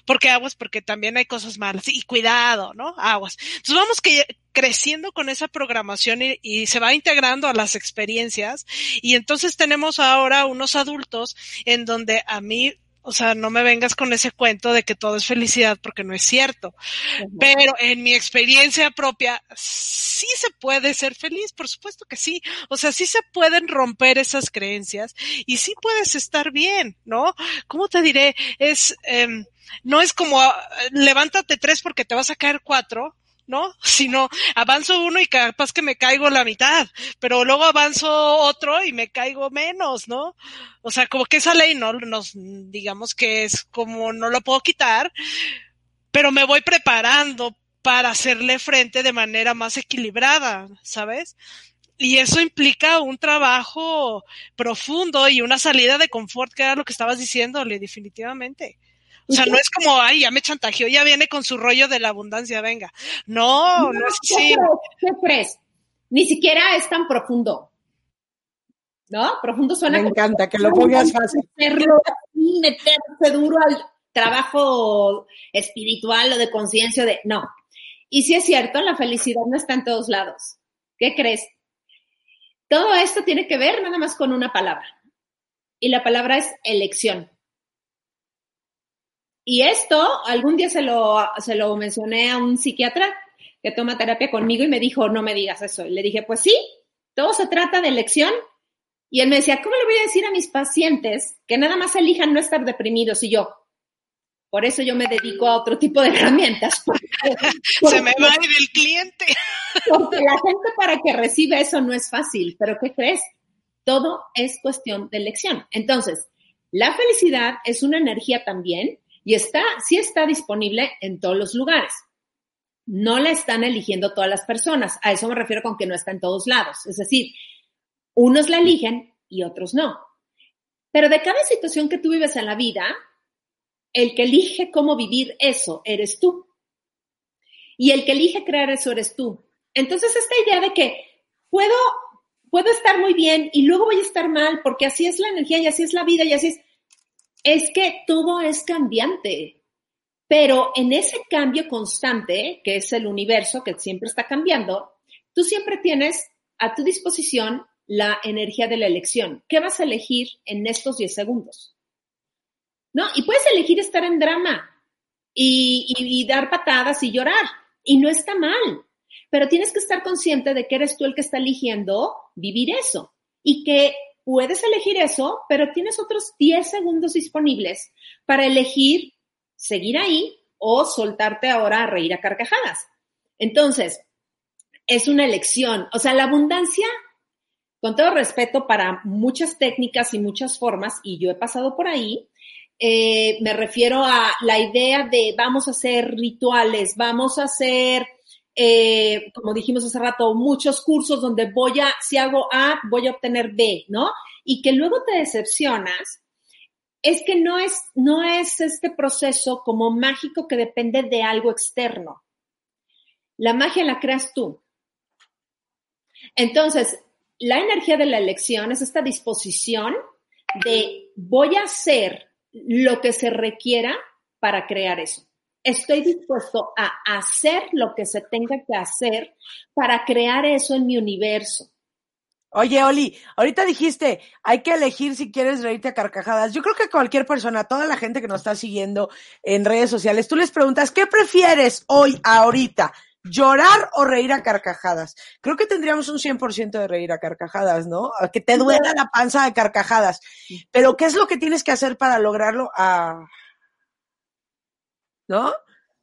B: Porque aguas, porque también hay cosas malas. Y cuidado, ¿no? Aguas. Entonces vamos que creciendo con esa programación y, y, se va integrando a las experiencias. Y entonces tenemos ahora unos adultos en donde a mí o sea, no me vengas con ese cuento de que todo es felicidad porque no es cierto. Pero en mi experiencia propia, sí se puede ser feliz, por supuesto que sí. O sea, sí se pueden romper esas creencias y sí puedes estar bien, ¿no? ¿Cómo te diré? Es, eh, no es como uh, levántate tres porque te vas a caer cuatro, ¿no? [laughs] Sino avanzo uno y capaz que me caigo la mitad, pero luego avanzo otro y me caigo menos, ¿no? O sea, como que esa ley no nos, digamos que es como no lo puedo quitar, pero me voy preparando para hacerle frente de manera más equilibrada, ¿sabes? Y eso implica un trabajo profundo y una salida de confort, que era lo que estabas diciéndole, definitivamente. O sea, no es como, ay, ya me chantajeó, ya viene con su rollo de la abundancia, venga. No, no, es así.
D: ¿Qué crees? Ni siquiera es tan profundo. ¿No? Profundo suena.
A: Me encanta que lo pongas fácil.
D: Meterse duro al trabajo espiritual o de conciencia de. No. Y si es cierto, la felicidad no está en todos lados. ¿Qué crees? Todo esto tiene que ver nada más con una palabra. Y la palabra es elección. Y esto, algún día se lo, se lo mencioné a un psiquiatra que toma terapia conmigo y me dijo, no me digas eso. Y le dije, pues sí, todo se trata de elección. Y él me decía, ¿cómo le voy a decir a mis pacientes que nada más elijan no estar deprimidos? Y yo, por eso yo me dedico a otro tipo de herramientas. [laughs]
B: se me va a ir el cliente. [laughs]
D: porque la gente para que reciba eso no es fácil. Pero ¿qué crees? Todo es cuestión de elección. Entonces, la felicidad es una energía también y está, sí está disponible en todos los lugares. no la están eligiendo todas las personas. A eso me refiero con que no está en todos lados. Es decir, unos la eligen y otros no. Pero de cada situación que tú vives en la vida, el que elige cómo vivir eso eres tú. Y el que elige crear eso eres tú. Entonces, esta idea de que puedo, puedo estar muy bien y luego voy a estar mal porque así es la energía y así es la vida y así es, es que todo es cambiante. Pero en ese cambio constante, que es el universo, que siempre está cambiando, tú siempre tienes a tu disposición la energía de la elección. ¿Qué vas a elegir en estos 10 segundos? ¿No? Y puedes elegir estar en drama y, y, dar patadas y llorar. Y no está mal. Pero tienes que estar consciente de que eres tú el que está eligiendo vivir eso. Y que puedes elegir eso, pero tienes otros 10 segundos disponibles para elegir seguir ahí o soltarte ahora a reír a carcajadas. Entonces, es una elección. O sea, la abundancia, con todo respeto para muchas técnicas y muchas formas, y yo he pasado por ahí, eh, me refiero a la idea de vamos a hacer rituales, vamos a hacer, eh, como dijimos hace rato, muchos cursos donde voy a, si hago A, voy a obtener B, ¿no? Y que luego te decepcionas es que no es, no es este proceso como mágico que depende de algo externo. La magia la creas tú. Entonces, la energía de la elección es esta disposición de voy a hacer lo que se requiera para crear eso. Estoy dispuesto a hacer lo que se tenga que hacer para crear eso en mi universo.
A: Oye, Oli, ahorita dijiste, hay que elegir si quieres reírte a carcajadas. Yo creo que cualquier persona, toda la gente que nos está siguiendo en redes sociales, tú les preguntas, ¿qué prefieres hoy, ahorita? ¿Llorar o reír a carcajadas? Creo que tendríamos un 100% de reír a carcajadas, ¿no? Que te duela la panza de carcajadas. Pero, ¿qué es lo que tienes que hacer para lograrlo? Ah, ¿No?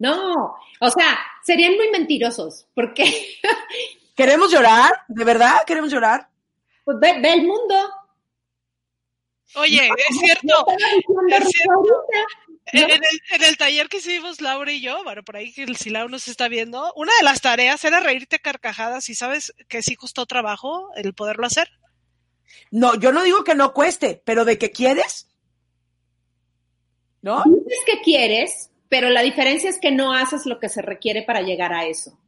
D: No, o sea, serían muy mentirosos, porque... [laughs]
A: ¿Queremos llorar? ¿De verdad queremos llorar?
D: Pues ve, el mundo.
B: Oye, es cierto. En, el, taller que hicimos Laura y yo, bueno, por ahí si Laura nos está viendo, una de las tareas era reírte carcajadas y sabes que sí costó trabajo el poderlo hacer.
A: No, yo no digo que no cueste, pero de que quieres. ¿No?
D: Dices que quieres, pero la diferencia es que no haces lo que se requiere para llegar a eso.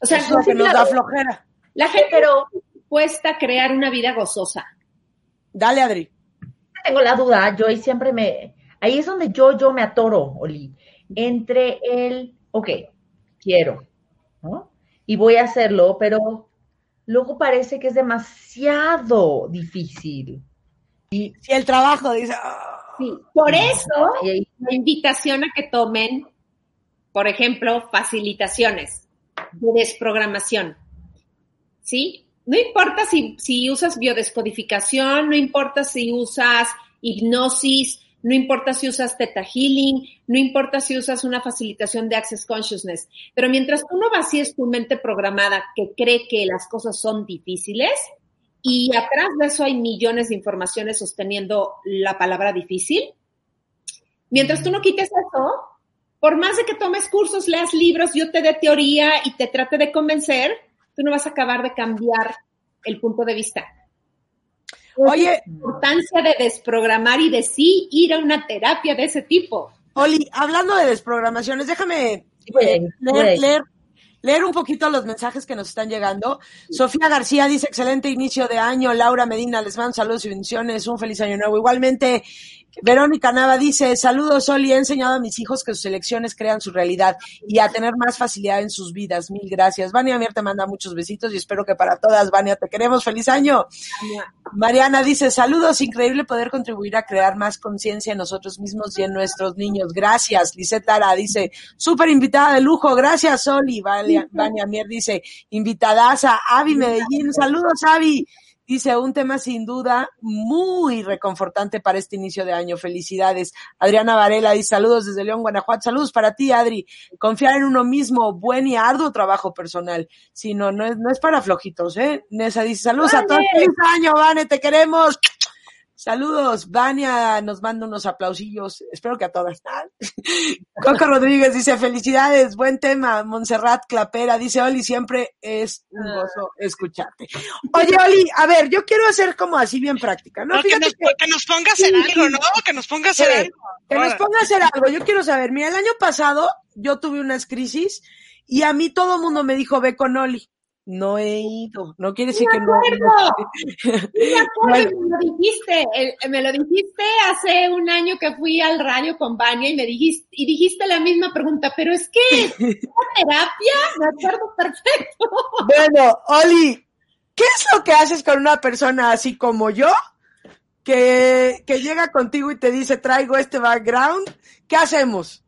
A: O sea, es lo que nos da flojera.
D: La gente, pero cuesta crear una vida gozosa.
A: Dale, Adri.
C: Tengo la duda, yo ahí siempre me, ahí es donde yo, yo me atoro, Oli, entre el, ok, quiero, ¿no? Y voy a hacerlo, pero luego parece que es demasiado difícil.
A: Y si el trabajo dice...
D: Ah". Sí, por eso la invitación a que tomen, por ejemplo, facilitaciones de desprogramación. ¿Sí? no importa si, si usas biodescodificación, no importa si usas hipnosis, no importa si usas Theta Healing, no importa si usas una facilitación de Access Consciousness, pero mientras tú no vacíes tu mente programada que cree que las cosas son difíciles, y atrás de eso hay millones de informaciones sosteniendo la palabra difícil, mientras tú no quites eso, por más de que tomes cursos, leas libros, yo te dé teoría y te trate de convencer, tú no vas a acabar de cambiar el punto de vista.
A: Oye,
D: la importancia de desprogramar y de sí ir a una terapia de ese tipo.
A: Oli, hablando de desprogramaciones, déjame eh, leer, leer, un poquito los mensajes que nos están llegando. Sofía García dice, excelente inicio de año. Laura Medina, les mando saludos y bendiciones. Un feliz año nuevo. Igualmente, Verónica Nava dice, saludos, Oli, he enseñado a mis hijos que sus elecciones crean su realidad y a tener más facilidad en sus vidas. Mil gracias. Vania Mier te manda muchos besitos y espero que para todas, Vania, te queremos. Feliz año. Mariana dice, saludos, increíble poder contribuir a crear más conciencia en nosotros mismos y en nuestros niños. Gracias. Lisette Lara dice, súper invitada de lujo. Gracias, Oli. Vania, Vania Mier dice, invitadaza. Avi Medellín, saludos, Avi. Dice, un tema sin duda muy reconfortante para este inicio de año. Felicidades. Adriana Varela dice, saludos desde León, Guanajuato. Saludos para ti, Adri. Confiar en uno mismo, buen y arduo trabajo personal. Si no, no es, no es para flojitos, ¿eh? Nessa dice, saludos a todos. Feliz año, Vane, te queremos. Saludos, Vania nos manda unos aplausillos, espero que a todas. [laughs] Coco Rodríguez dice, felicidades, buen tema. Montserrat Clapera dice, Oli, siempre es un
C: Ah.
A: gozo escucharte. Oye, Oli, a ver, yo quiero hacer como así bien práctica, ¿no?
B: No, que, nos,
A: que,
B: que nos ponga a hacer algo, ¿no? Que nos ponga a hacer algo.
A: que nos ponga a hacer algo. Yo quiero saber, mira, el año pasado yo tuve unas crisis y a mí todo el mundo me dijo, ve con Oli. No he ido, no quiere decir que no.
D: acuerdo. Me [laughs] acuerdo, me lo dijiste, el- me lo dijiste hace un año que fui al radio con Vania y me dijiste, y dijiste la misma pregunta, pero es que, [laughs] ¿una terapia? Me acuerdo perfecto.
A: Bueno, Oli, ¿qué es lo que haces con una persona así como yo? Que, que llega contigo y te dice, traigo este background. ¿Qué hacemos?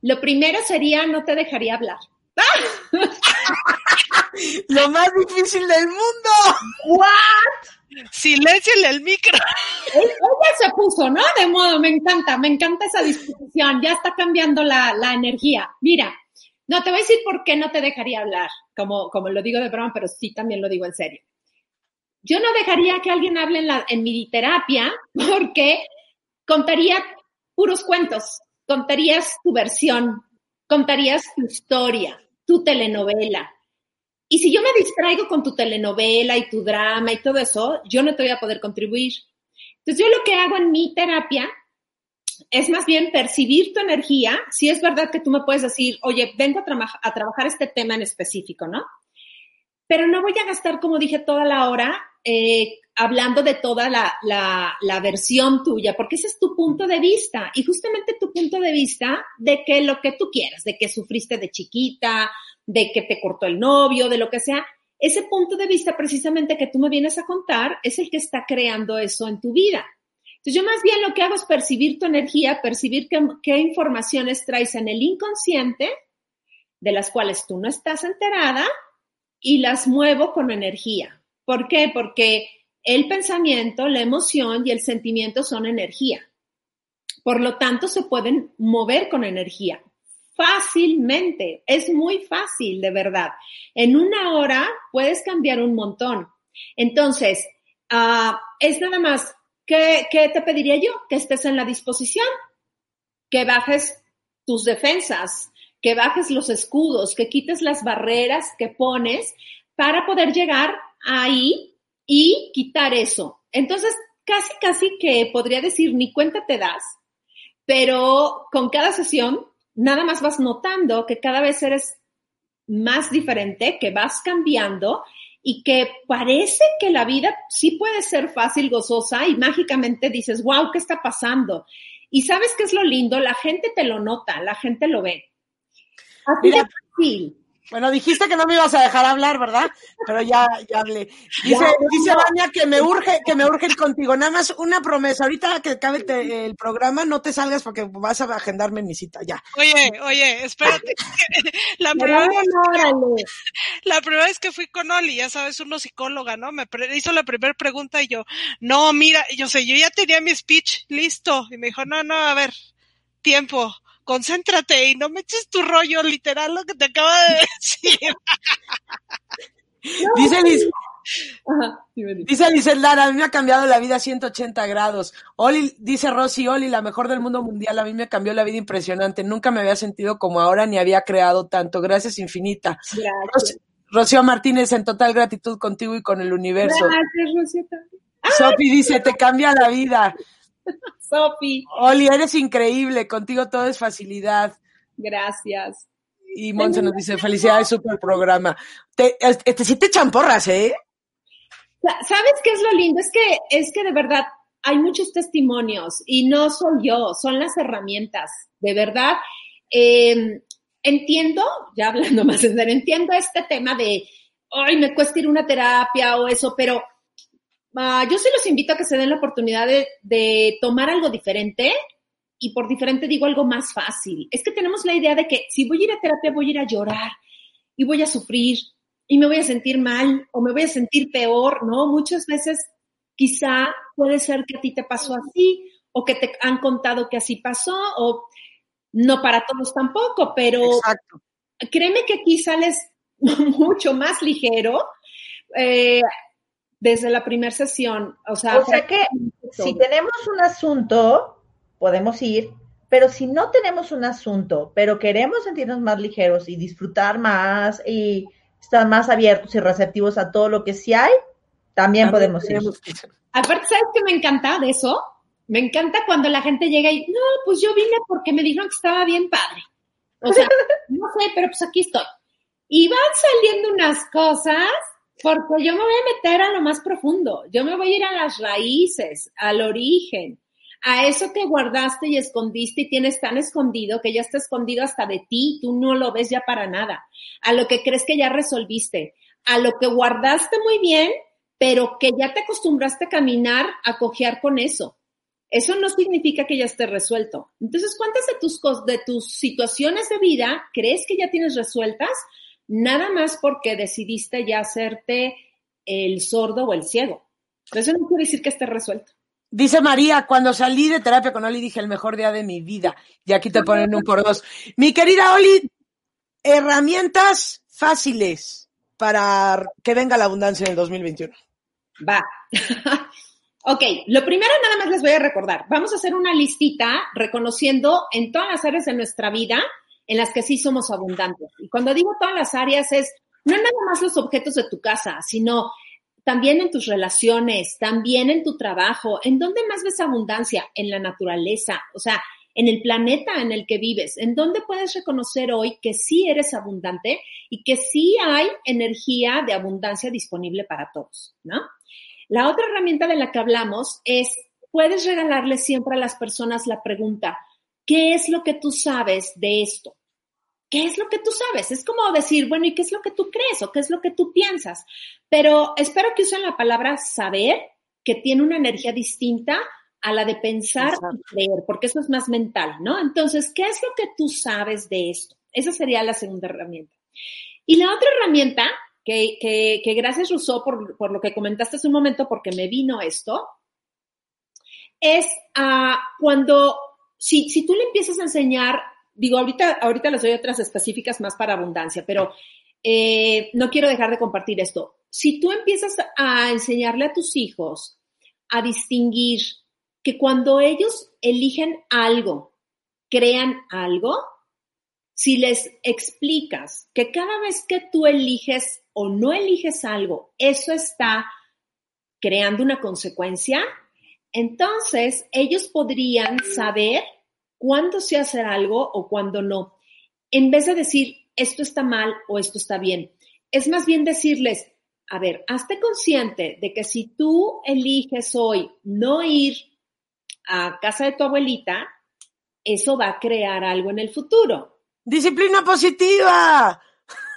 D: Lo primero sería, no te dejaría hablar. [laughs]
A: Lo más difícil del mundo.
B: Silénciale el micro.
D: Ella se puso, ¿no? De modo, me encanta, me encanta esa disposición, ya está cambiando la, la energía. Mira, no te voy a decir por qué no te dejaría hablar, como, como lo digo de broma, pero sí también lo digo en serio. Yo no dejaría que alguien hable en, la, en mi terapia porque contaría puros cuentos, contarías tu versión, contarías tu historia, tu telenovela. Y si yo me distraigo con tu telenovela y tu drama y todo eso, yo no te voy a poder contribuir. Entonces yo lo que hago en mi terapia es más bien percibir tu energía. Si es verdad que tú me puedes decir, oye, vengo a, a trabajar este tema en específico, ¿no? Pero no voy a gastar, como dije, toda la hora eh, hablando de toda la, la, la versión tuya, porque ese es tu punto de vista. Y justamente tu punto de vista de que lo que tú quieras, de que sufriste de chiquita, de que te cortó el novio, de lo que sea, ese punto de vista precisamente que tú me vienes a contar es el que está creando eso en tu vida. Entonces yo más bien lo que hago es percibir tu energía, percibir qué, qué informaciones traes en el inconsciente, de las cuales tú no estás enterada, y las muevo con energía. ¿Por qué? Porque el pensamiento, la emoción y el sentimiento son energía. Por lo tanto, se pueden mover con energía fácilmente. Es muy fácil, de verdad. En una hora puedes cambiar un montón. Entonces, ah, es nada más, ¿qué, ¿qué te pediría yo? Que estés en la disposición, que bajes tus defensas, que bajes los escudos, que quites las barreras que pones para poder llegar ahí y quitar eso. Entonces, casi, casi que podría decir, ni cuenta te das, pero con cada sesión nada más vas notando que cada vez eres más diferente, que vas cambiando y que parece que la vida sí puede ser fácil, gozosa y mágicamente dices, wow, ¿qué está pasando? Y sabes qué es lo lindo, la gente te lo nota, la gente lo ve. Así
A: Mira,
D: de fácil.
A: Bueno, dijiste que no me ibas a dejar hablar, ¿verdad? Pero ya, ya hablé. Dice,
D: Ya,
A: dice
D: no.
A: Vania que me urge, que me urge ir contigo. Nada más una promesa. Ahorita que acabe el, el programa, no te salgas porque vas a agendarme mi cita. Ya.
B: Oye, oye, espérate. [laughs] La primera, vez,
D: órale. [laughs]
B: la primera vez que fui con Oli, ya sabes, uno psicóloga, ¿no? Me pre- hizo la primera pregunta y yo, no, mira, yo sé, yo ya tenía mi speech listo. Y me dijo, no, no, a ver, tiempo, concéntrate y no me eches tu rollo, literal, lo que te acabo de [laughs] decir.
A: Dice, Liz-
D: Ajá,
A: dice Lara, a mí me ha cambiado la vida 180 grados. Oli, dice Rosy, Oli, la mejor del mundo mundial, a mí me cambió la vida impresionante. Nunca me había sentido como ahora ni había creado tanto. Gracias infinita.
D: Gracias.
A: Ros- Rocío Martínez, en total gratitud contigo y con el universo.
D: Gracias, Rosita.
A: Sofi dice, te cambia la vida.
D: Sofi,
A: Oli, eres increíble, contigo todo es facilidad.
D: gracias.
A: Y Monse nos dice, felicidades, super programa. Te, este, sí te champorras, ¿eh?
D: Sa- ¿Sabes qué es lo lindo? Es que, es que de verdad hay muchos testimonios y no soy yo, son las herramientas. De verdad, eh, entiendo, ya hablando [laughs] más en serio, entiendo este tema de, ay, me cuesta ir a una terapia o eso, pero ah, yo sí los invito a que se den la oportunidad de, de tomar algo diferente y por diferente digo algo más fácil. Es que tenemos la idea de que si voy a ir a terapia voy a ir a llorar y voy a sufrir y me voy a sentir mal o me voy a sentir peor, ¿no? Muchas veces quizá puede ser que a ti te pasó así o que te han contado que así pasó o no para todos tampoco, pero
A: Exacto.
D: créeme que aquí sales [laughs] mucho más ligero. Eh, desde la primera sesión. O sea,
C: o sea que si tenemos un asunto, podemos ir, pero si no tenemos un asunto, pero queremos sentirnos más ligeros y disfrutar más y estar más abiertos y receptivos a todo lo que sí hay, también, podemos ir.
D: Aparte, ¿sabes qué me encanta de eso? Me encanta cuando la gente llega y, no, pues yo vine porque me dijeron que estaba bien padre. O sea, [laughs] no sé, pero pues aquí estoy. Y van saliendo unas cosas porque yo me voy a meter a lo más profundo. Yo me voy a ir a las raíces, al origen, a eso que guardaste y escondiste y tienes tan escondido que ya está escondido hasta de ti, tú no lo ves ya para nada. A lo que crees que ya resolviste, a lo que guardaste muy bien, pero que ya te acostumbraste a caminar, a cojear con eso. Eso no significa que ya esté resuelto. Entonces, ¿cuántas de tus, de tus situaciones de vida crees que ya tienes resueltas? Nada más porque decidiste ya hacerte el sordo o el ciego. Eso no quiere decir que esté resuelto.
A: Dice María, cuando salí de terapia con Oli dije el mejor día de mi vida. Y aquí te ponen un por dos. Mi querida Oli, herramientas fáciles para que venga la abundancia en el 2021.
D: Va. [laughs] Ok, lo primero nada más les voy a recordar. Vamos a hacer una listita reconociendo en todas las áreas de nuestra vida en las que sí somos abundantes. Y cuando digo todas las áreas es no nada más los objetos de tu casa, sino también en tus relaciones, también en tu trabajo. ¿En dónde más ves abundancia? En la naturaleza, o sea, en el planeta en el que vives. ¿En dónde puedes reconocer hoy que sí eres abundante y que sí hay energía de abundancia disponible para todos, ¿no? La otra herramienta de la que hablamos es, puedes regalarle siempre a las personas la pregunta, ¿qué es lo que tú sabes de esto? ¿Qué es lo que tú sabes? Es como decir, bueno, ¿y qué es lo que tú crees o qué es lo que tú piensas? Pero espero que usen la palabra saber, que tiene una energía distinta a la de pensar y creer, porque eso es más mental, ¿no? Entonces, ¿qué es lo que tú sabes de esto? Esa sería la segunda herramienta. Y la otra herramienta que, que, gracias Rousseau por, lo que comentaste hace un momento, porque me vino esto, es uh, cuando, si, si tú le empiezas a enseñar, digo, ahorita, ahorita les doy otras específicas más para abundancia, pero eh, no quiero dejar de compartir esto. Si tú empiezas a enseñarle a tus hijos a distinguir que cuando ellos eligen algo, crean algo, si les explicas que cada vez que tú eliges o no eliges algo, eso está creando una consecuencia, entonces ellos podrían saber cuándo se hacer algo o cuándo no, en vez de decir esto está mal o esto está bien. Es más bien decirles, a ver, hazte consciente de que si tú eliges hoy no ir a casa de tu abuelita, eso va a crear algo en el futuro.
A: Disciplina positiva.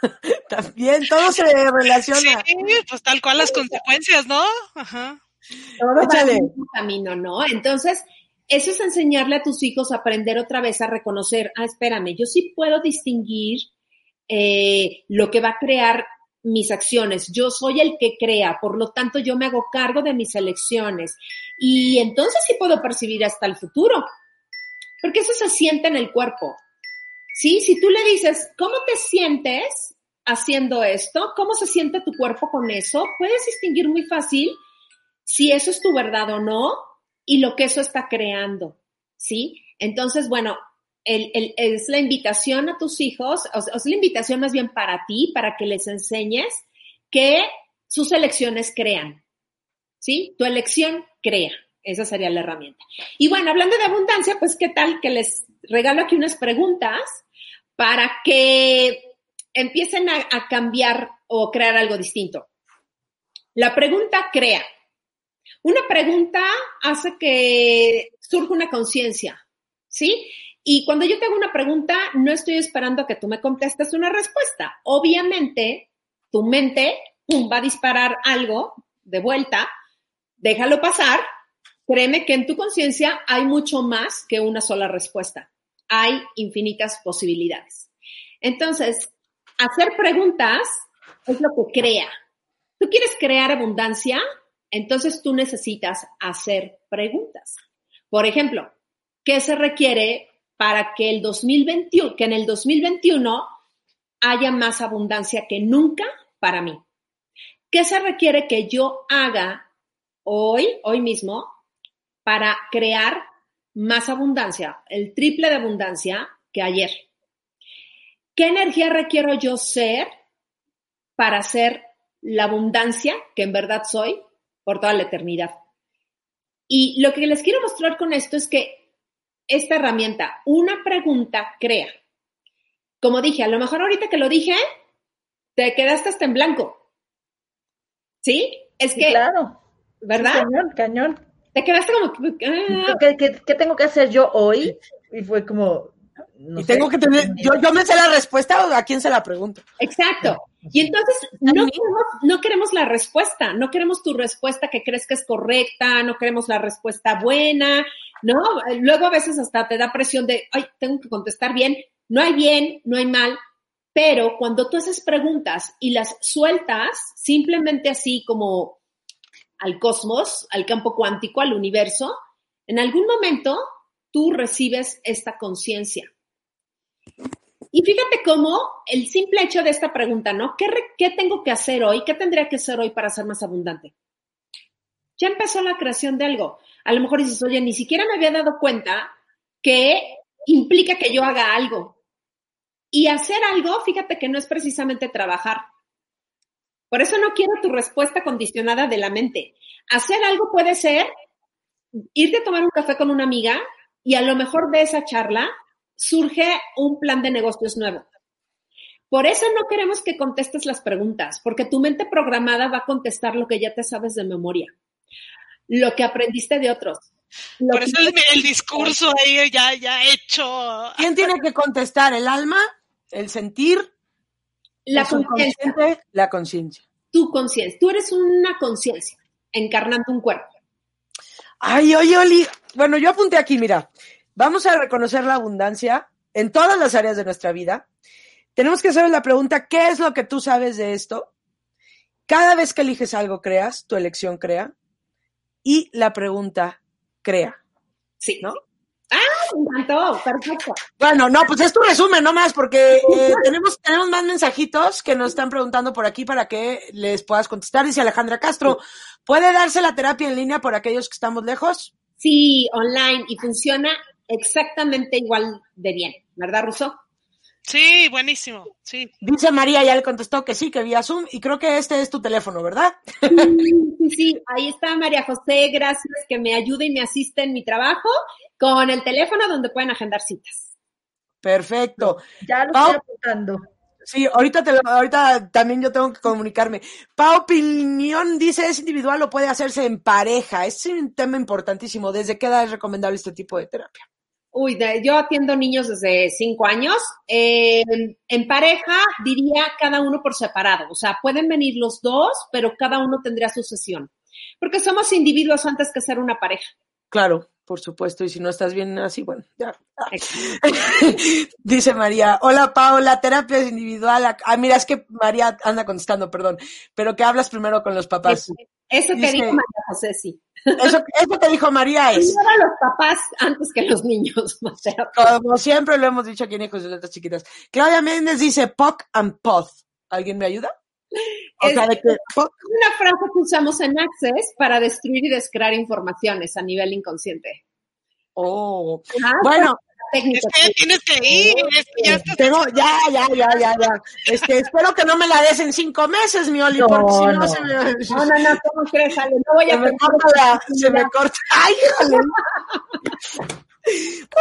A: [laughs] También todo se relaciona.
B: Sí, pues tal cual las consecuencias, ¿no? Ajá.
D: Todo un camino, ¿no? Entonces, eso es enseñarle a tus hijos a aprender otra vez a reconocer, ah, espérame, yo sí puedo distinguir eh, lo que va a crear mis acciones. Yo soy el que crea, por lo tanto yo me hago cargo de mis elecciones. Y entonces sí puedo percibir hasta el futuro, porque eso se siente en el cuerpo. ¿sí? Si tú le dices, ¿cómo te sientes haciendo esto? ¿Cómo se siente tu cuerpo con eso? Puedes distinguir muy fácil si eso es tu verdad o no y lo que eso está creando, ¿sí? Entonces, bueno, es la invitación a tus hijos, o, es la invitación más bien para ti, para que les enseñes que sus elecciones crean, ¿sí? Tu elección crea. Esa sería la herramienta. Y bueno, hablando de abundancia, pues qué tal que les regalo aquí unas preguntas para que empiecen a, cambiar o crear algo distinto. La pregunta crea. Una pregunta hace que surja una conciencia, ¿sí? Y cuando yo te hago una pregunta, no estoy esperando a que tú me contestes una respuesta. Obviamente, tu mente va a disparar algo de vuelta, déjalo pasar. Créeme que en tu conciencia hay mucho más que una sola respuesta hay infinitas posibilidades. Entonces, hacer preguntas es lo que crea. ¿Tú quieres crear abundancia? Entonces tú necesitas hacer preguntas. Por ejemplo, ¿qué se requiere para que el 2021, que en el 2021 haya más abundancia que nunca para mí? ¿qué se requiere que yo haga hoy, hoy mismo, para crear más abundancia, el triple de abundancia que ayer? ¿Qué energía requiero yo ser para ser la abundancia que en verdad soy por toda la eternidad? Y lo que les quiero mostrar con esto es que esta herramienta, una pregunta crea. Como dije, a lo mejor ahorita que lo dije, te quedaste hasta en blanco. ¿Sí? Es que.
C: claro.
D: ¿Verdad?
C: cañón, cañón.
D: Te quedaste como.
C: Ah. ¿Qué, qué, qué tengo que hacer yo hoy? Y fue como,
A: no y sé. tengo que tener, yo, yo me sé la respuesta o a quién se la pregunto.
D: Exacto. Y entonces no queremos, no queremos la respuesta, no queremos tu respuesta que crees que es correcta, no queremos la respuesta buena, ¿no? Luego a veces hasta te da presión de, ay, tengo que contestar bien. No hay bien, no hay mal, pero cuando tú haces preguntas y las sueltas simplemente así como al cosmos, al campo cuántico, al universo, en algún momento tú recibes esta conciencia. Y fíjate cómo el simple hecho de esta pregunta, ¿no? ¿Qué, ¿Qué, tengo que hacer hoy? ¿Qué tendría que hacer hoy para ser más abundante? Ya empezó la creación de algo. A lo mejor dices, oye, ni siquiera me había dado cuenta que implica que yo haga algo. Y hacer algo, fíjate que no es precisamente trabajar. Por eso no quiero tu respuesta condicionada de la mente. Hacer algo puede ser irte a tomar un café con una amiga y a lo mejor de esa charla surge un plan de negocios nuevo. Por eso no queremos que contestes las preguntas, porque tu mente programada va a contestar lo que ya te sabes de memoria, lo que aprendiste de otros.
B: Por eso el, el, discurso ahí ya, ya hecho.
A: ¿Quién tiene que contestar? ¿El alma? ¿El sentir?
D: La conciencia.
A: La conciencia.
D: Tu conciencia. Tú eres una conciencia encarnando un cuerpo.
A: Ay, oye, Oli. Bueno, yo apunté aquí, mira. Vamos a reconocer la abundancia en todas las áreas de nuestra vida. Tenemos que hacer la pregunta, ¿qué es lo que tú sabes de esto? Cada vez que eliges algo, creas, tu elección crea. Y la pregunta, crea.
D: Sí. ¿No? Ah, me encantó, perfecto.
A: Bueno, no, pues es tu resumen, no más, porque eh, tenemos, tenemos más mensajitos que nos están preguntando por aquí para que les puedas contestar. Dice Alejandra Castro, ¿puede darse la terapia en línea por aquellos que estamos lejos?
D: Sí, online, y funciona exactamente igual de bien, ¿verdad, Russo?
B: Sí, buenísimo, sí.
A: Dice María, ya le contestó que sí, que vía Zoom, y creo que este es tu teléfono, ¿verdad?
D: Sí, sí, ahí está María José, gracias que me ayude y me asiste en mi trabajo con el teléfono donde pueden agendar citas.
A: Perfecto.
C: Ya lo estoy apuntando.
A: Sí, ahorita, te lo, ahorita también yo tengo que comunicarme. Pa Opinión dice, ¿es individual o puede hacerse en pareja? Es un tema importantísimo. ¿Desde qué edad es recomendable este tipo de terapia?
D: Uy, de, yo atiendo niños desde cinco años. Eh, en pareja diría cada uno por separado. O sea, pueden venir los dos, pero cada uno tendría su sesión. Porque somos individuos antes que ser una pareja.
A: Claro, por supuesto, y si no estás bien así, bueno, ya. [laughs] Dice María, hola Paola, terapia es individual. Ah, mira, es que María anda contestando, perdón, pero que hablas primero con los papás.
D: Eso, que dijo María José, sí.
A: Eso, eso que dijo María es.
D: Primero los papás antes que los niños. [laughs]
A: Como siempre lo hemos dicho aquí en Hijos de Letras Chiquitas. Claudia Méndez dice POC and POD. ¿Alguien me ayuda?
D: O es, sea, de que, una frase que usamos en Access para destruir y descrear informaciones a nivel inconsciente.
A: Oh, ah, bueno.
B: Es que tienes que ir.
A: ya, Tengo, ya, ya, ya, ya, ya. Este, espero que no me la des en cinco meses, mi Oli, no, porque si no,
D: no
A: se me.
D: No, no, no, ¿cómo crees, Ale? No voy a
A: se me corta la, se me corta. ¡Ay, híjole! [laughs]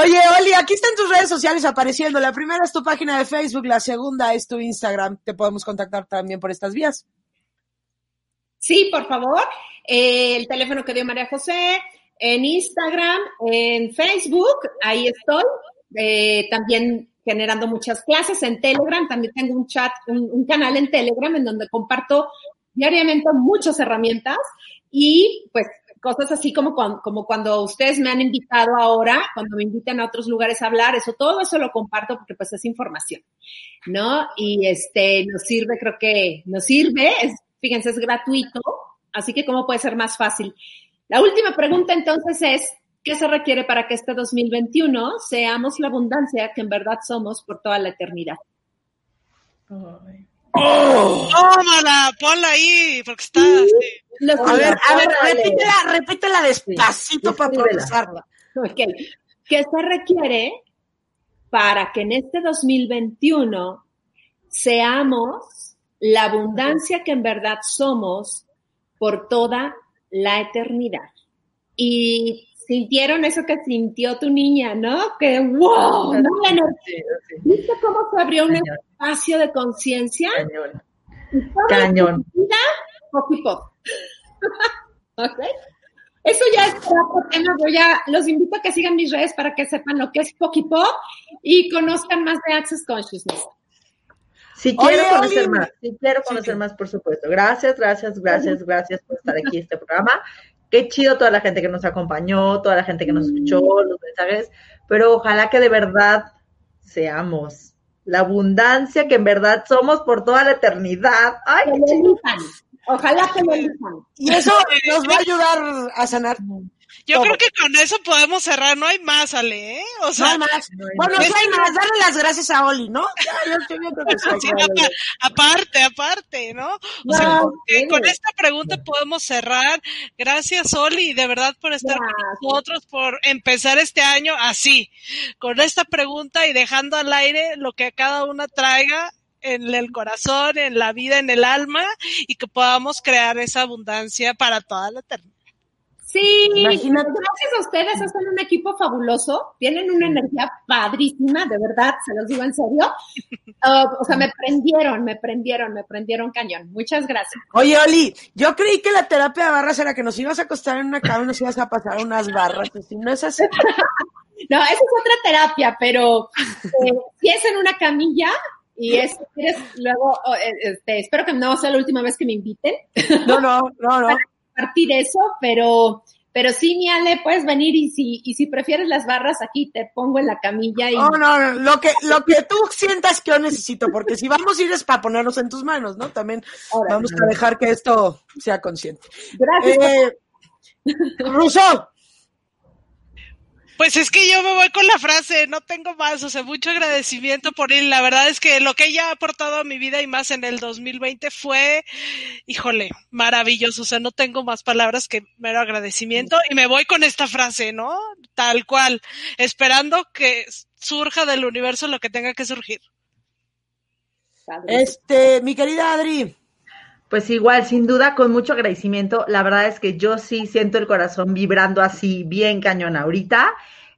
A: Oye, Oli, aquí están tus redes sociales apareciendo. La primera es tu página de Facebook, la segunda es tu Instagram. Te podemos contactar también por estas vías.
D: Sí, por favor. Eh, el teléfono que dio María José, en Instagram, en Facebook, ahí estoy. Eh, también generando muchas clases en Telegram. También tengo un chat, un, un canal en Telegram en donde comparto diariamente muchas herramientas y pues cosas así como cuando, ustedes me han invitado ahora, cuando me invitan a otros lugares a hablar, eso, todo eso lo comparto porque pues es información, ¿no? Y este, nos sirve, creo que nos sirve, es, fíjense, es gratuito, así que cómo puede ser más fácil. La última pregunta entonces es, ¿qué se requiere para que este 2021 seamos la abundancia que en verdad somos por toda la eternidad?
B: Oh. Tómala, ponla ahí, porque está.
A: Sí. A ver, a ver, repítela, repítela despacito para procesarla.
D: Ok. ¿Qué se requiere para que en este 2021 seamos la abundancia que en verdad somos por toda la eternidad? Y sintieron eso que sintió tu niña, ¿no? Que wow, ¿no? ¿Viste cómo se abrió un espacio de conciencia?
C: Cañón. Cañón.
D: Pop [laughs] ¿Okay? Eso ya es otro tema. Yo ya los invito a que sigan mis redes para que sepan lo que es Poki Pop y conozcan más de Access Consciousness.
C: Si quiero conocer más, si quiero conocer más, por supuesto. Gracias, gracias, gracias, gracias por estar aquí en este programa. Qué chido toda la gente que nos acompañó, toda la gente que nos escuchó, los mensajes, pero ojalá que de verdad seamos la abundancia que en verdad somos por toda la eternidad. Ay,
D: Ojalá que lo
A: Y eso nos va a ayudar a sanar.
B: Yo creo que con eso podemos cerrar, no hay más, Ale, ¿eh?
A: O sea, no hay más. bueno, no hay más, darle las gracias a Oli, ¿no? [laughs]
B: aparte, aparte, ¿no? O sea, con esta pregunta podemos cerrar. Gracias, Oli, de verdad por estar con nosotros, por empezar este año así, con esta pregunta y dejando al aire lo que cada una traiga en el corazón, en la vida, en el alma y que podamos crear esa abundancia para toda la eternidad.
D: Sí, Imagínate. gracias a ustedes, hacen un equipo fabuloso, tienen una energía padrísima, de verdad, se los digo en serio. Uh, o sea, me prendieron, me prendieron, me prendieron cañón. Muchas gracias.
A: Oye, Oli, yo creí que la terapia de barras era que nos ibas a acostar en una cama y nos ibas a pasar unas barras, si no es así. [laughs]
D: no, esa es otra terapia, pero eh, si es en una camilla, y es, luego, eh, este, espero que no sea la última vez que me inviten.
A: No, no, no, no. [laughs]
D: Partir eso, pero, pero sí, mi Ale, puedes venir y si, y si prefieres las barras aquí, te pongo en la camilla y.
A: No, no, lo que, lo que tú sientas que yo necesito, porque si vamos a ir es para ponernos en tus manos, ¿no? También vamos a dejar que esto sea consciente.
D: Gracias. Eh,
A: Ruso,
B: pues es que yo me voy con la frase, no tengo más, o sea, mucho agradecimiento por él. La verdad es que lo que ella ha aportado a mi vida y más en el 2020 fue, híjole, maravilloso. O sea, no tengo más palabras que mero agradecimiento y me voy con esta frase, ¿no? Tal cual, esperando que surja del universo lo que tenga que surgir.
A: Este, mi querida Adri.
C: Pues igual, sin duda, con mucho agradecimiento. La verdad es que yo sí siento el corazón vibrando así bien cañón ahorita,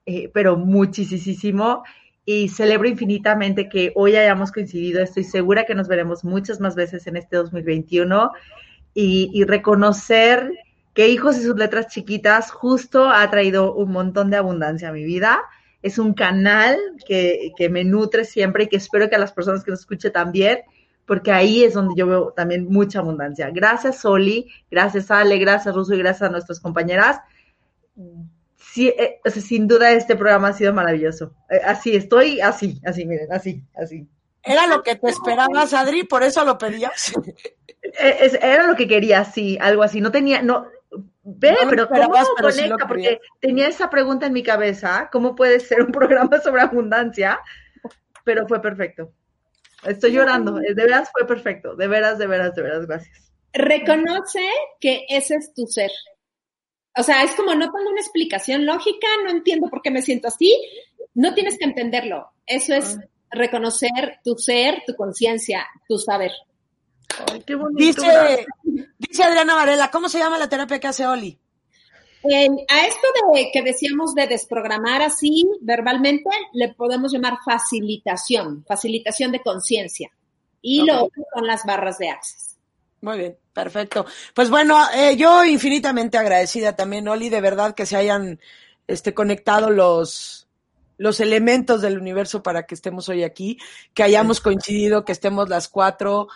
C: eh, pero muchísimo. Y celebro infinitamente que hoy hayamos coincidido. Estoy segura que nos veremos muchas más veces en este 2021 y, y reconocer que Hijos y sus letras chiquitas justo ha traído un montón de abundancia a mi vida. Es un canal que, que me nutre siempre y que espero que a las personas que nos escuchen también porque ahí es donde yo veo también mucha abundancia. Gracias, Soli, gracias, Ale, gracias, Ruso, y gracias a nuestras compañeras. Sí, eh, sin duda este programa ha sido maravilloso. Eh, así estoy, así, así, miren, así, así.
A: Era lo que te esperabas, Adri, por eso lo pedías. [laughs]
C: Eh, era lo que quería, sí, algo así. No tenía, no, ve, pero ¿cómo conecta? Porque tenía esa pregunta en mi cabeza, ¿cómo puede ser un [laughs] programa sobre abundancia? Pero fue perfecto. Estoy llorando, de veras fue perfecto, de veras, de veras, de veras, gracias.
D: Reconoce que ese es tu ser. O sea, es como no tengo una explicación lógica, no entiendo por qué me siento así, no tienes que entenderlo. Eso es ah. reconocer tu ser, tu conciencia, tu saber.
A: Ay, qué bonito. Dice, dice Adriana Varela, ¿cómo se llama la terapia que hace Oli?
D: A esto de que decíamos de desprogramar así verbalmente, le podemos llamar facilitación, facilitación de conciencia. Y lo otro son las barras de access.
A: Muy bien, perfecto. Pues bueno, eh, yo infinitamente agradecida también, Oli, de verdad que se hayan este, conectado los, los elementos del universo para que estemos hoy aquí, que hayamos coincidido, que estemos las cuatro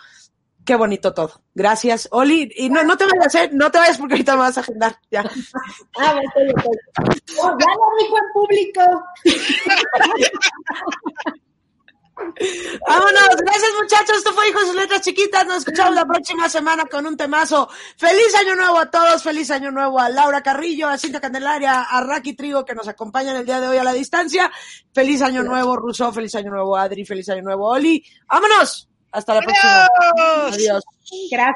A: qué bonito todo. Gracias, Oli. Y no, no te vayas, ¿eh? No te vayas porque ahorita me vas a agendar. Ya. [laughs]
D: Ah, estoy, oh, ya lo dijo en público. [laughs]
A: Vámonos, gracias muchachos, esto fue Hijos de Letras Chiquitas, nos escuchamos la próxima semana con un temazo. Feliz año nuevo a todos, feliz año nuevo a Laura Carrillo, a Cinta Candelaria, a Raki Trigo que nos acompañan el día de hoy a la distancia. Feliz año nuevo Russo, feliz año nuevo Adri, feliz año nuevo Oli. Vámonos. Hasta la próxima.
B: Adiós.
A: Adiós.
D: Gracias.